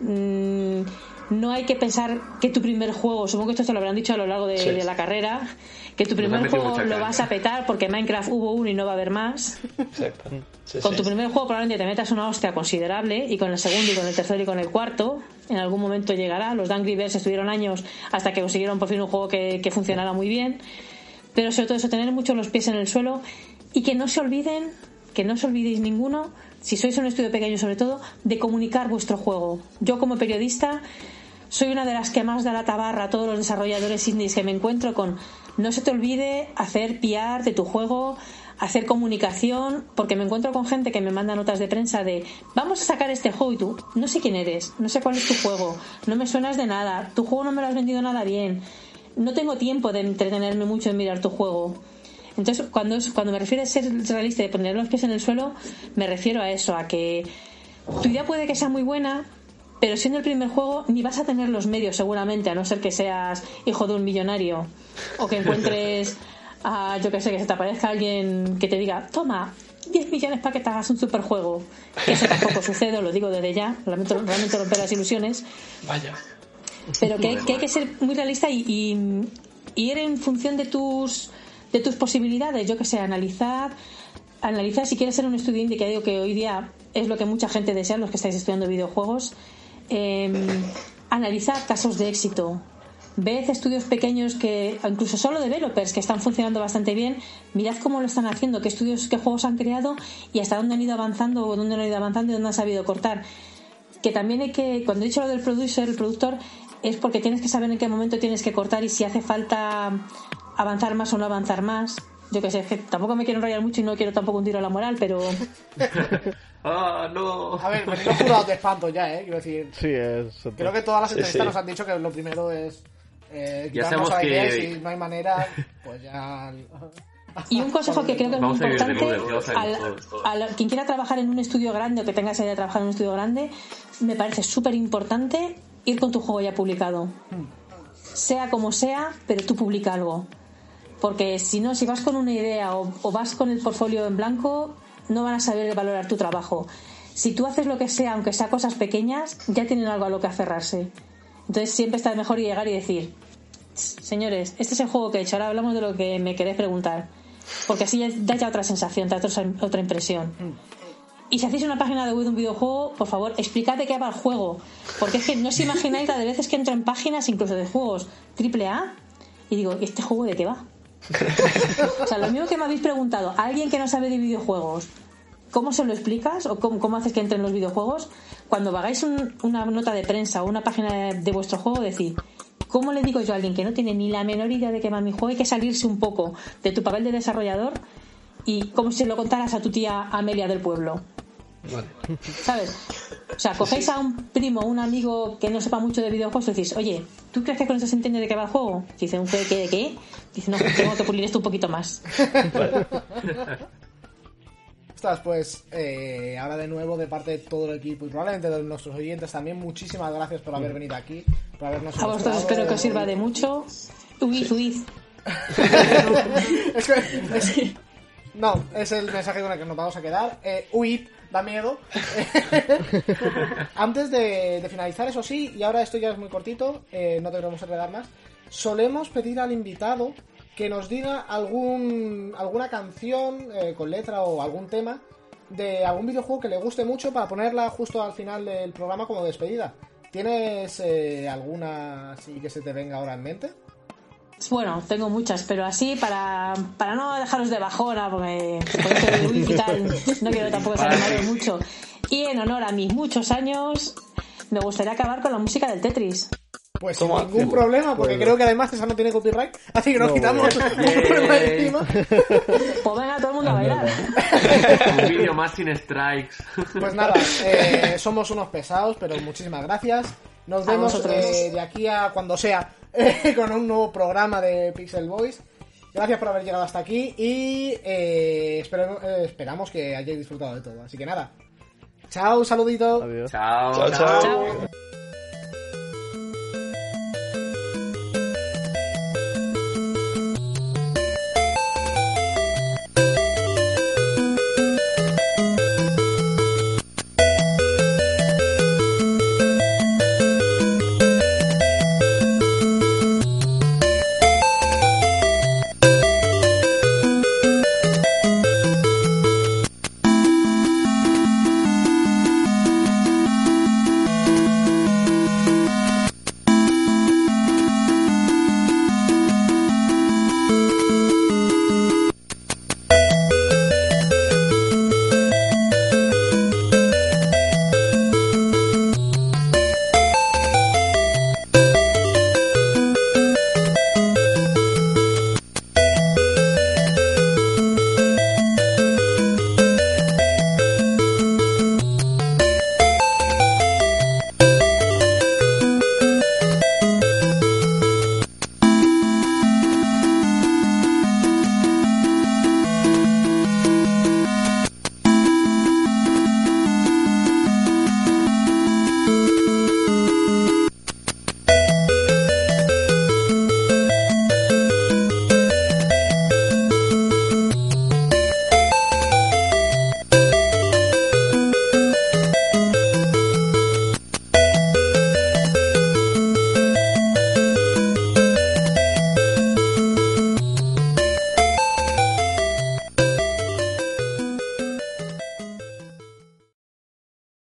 Mm, no hay que pensar que tu primer juego, supongo que esto te lo habrán dicho a lo largo de, Sí. de la carrera, que tu primer juego lo vas a petar porque Minecraft hubo uno y no va a haber más. Exacto. Sí, Con sí. tu primer juego probablemente te metas una hostia considerable y con el segundo y con el tercero y con el cuarto en algún momento llegará. Los Angry Birds estuvieron años hasta que consiguieron por fin un juego que, que funcionara muy bien. Pero sobre todo eso, tener mucho los pies en el suelo y que no se olviden, que no os olvidéis ninguno, si sois un estudio pequeño sobre todo, de comunicar vuestro juego. Yo como periodista soy una de las que más da la tabarra a todos los desarrolladores indies que me encuentro con no se te olvide hacer PR de tu juego, hacer comunicación, porque me encuentro con gente que me manda notas de prensa de vamos a sacar este juego y tú, no sé quién eres, no sé cuál es tu juego, no me suenas de nada, tu juego no me lo has vendido nada bien, no tengo tiempo de entretenerme mucho en mirar tu juego. Entonces, cuando, cuando me refiero a ser realista y poner los pies en el suelo, me refiero a eso, a que tu idea puede que sea muy buena, pero siendo el primer juego ni vas a tener los medios seguramente, a no ser que seas hijo de un millonario o que encuentres a, yo que sé, que se te aparezca alguien que te diga, toma, 10 millones para que te hagas un superjuego. Que eso tampoco sucede, os lo digo desde ya, lamento realmente romper las ilusiones, Vaya. pero que hay, que hay que ser muy realista y, y- y ir en función de tus de tus posibilidades yo que sé analizar analizar si quieres ser un estudiante que digo que hoy día es lo que mucha gente desea los que estáis estudiando videojuegos em, analizar casos de éxito. Ved estudios pequeños que incluso solo developers que están funcionando bastante bien. Mirad cómo lo están haciendo qué estudios qué juegos han creado y hasta dónde han ido avanzando o dónde no han ido avanzando y dónde han sabido cortar. Que también hay que, cuando he dicho lo del producer, el productor, es porque tienes que saber en qué momento tienes que cortar y si hace falta avanzar más o no avanzar más. Yo que sé, es que tampoco me quiero enrollar mucho y no quiero tampoco un tiro a la moral, pero Ah, no. A ver, venido jurados de espanto ya, ¿eh? Quiero decir, Sí, es. creo que todas las entrevistas sí. nos han dicho que lo primero es eh, Ya quitarnos sabemos a la idea que- y si no hay manera, pues ya... Y un consejo que creo que es muy importante, al, al- quien quiera trabajar en un estudio grande o que tenga esa idea de trabajar en un estudio grande, me parece súper importante ir con tu juego ya publicado. Sea como sea, pero tú publica algo. Porque si no, si vas con una idea o, o vas con el portfolio en blanco, no van a saber valorar tu trabajo. Si tú haces lo que sea, aunque sea cosas pequeñas, ya tienen algo a lo que aferrarse. Entonces siempre está mejor llegar y decir, señores, este es el juego que he hecho, ahora hablamos de lo que me queréis preguntar. porque así da ya otra sensación, da otra, impresión. Y si hacéis una página de un videojuego, por favor, explicad de qué va el juego. Porque es que no os imagináis la de veces que entro en páginas, incluso de juegos AAA, y digo, ¿y este juego de qué va? O sea, lo mismo que me habéis preguntado, a alguien que no sabe de videojuegos, ¿cómo se lo explicas o cómo, haces que entre en los videojuegos? Cuando hagáis una nota de prensa o una página de, vuestro juego, decir, ¿cómo le digo yo a alguien que no tiene ni la menor idea de qué va mi juego? Hay que salirse un poco de tu papel de desarrollador y como si lo contaras a tu tía Amelia del pueblo. Vale. ¿Sabes? O sea, cogéis a un primo, un amigo que no sepa mucho de videojuegos y decís, oye, ¿tú crees que con eso se entiende de qué va el juego? Dice, ¿un qué, qué, qué? Dice, no, tengo que pulir esto un poquito más. Ostras, pues eh, ahora de nuevo de parte de todo el equipo y probablemente de nuestros oyentes también, muchísimas gracias por haber venido aquí, por habernos A vosotros espero que os sirva de mucho. Huid, huid. es que, no, es el mensaje con el que nos vamos a quedar. Eh, huid, da miedo. Antes de, finalizar, eso sí, y ahora esto ya es muy cortito, eh, no te queremos enredar más, solemos pedir al invitado que nos diga algún alguna canción eh, con letra o algún tema de algún videojuego que le guste mucho para ponerla justo al final del programa como despedida. ¿Tienes eh, alguna así que se te venga ahora en mente? Bueno, tengo muchas, pero así para, para no dejaros de bajona, porque por y tal, no quiero tampoco salir mucho. Y en honor a mis muchos años, me gustaría acabar con la música del Tetris. Pues sin ningún problema, porque creo que además esa no tiene copyright, así que nos quitamos un problema encima. Pues venga, todo el mundo a bailar. un vídeo más sin strikes. Pues nada, eh, somos unos pesados, pero muchísimas gracias. Nos vemos eh, de aquí a cuando sea con un nuevo programa de Pixel Boys. Gracias por haber llegado hasta aquí y eh, esperamos que hayáis disfrutado de todo. Así que nada. Chao, saludito. Adiós. chao. chao. chao.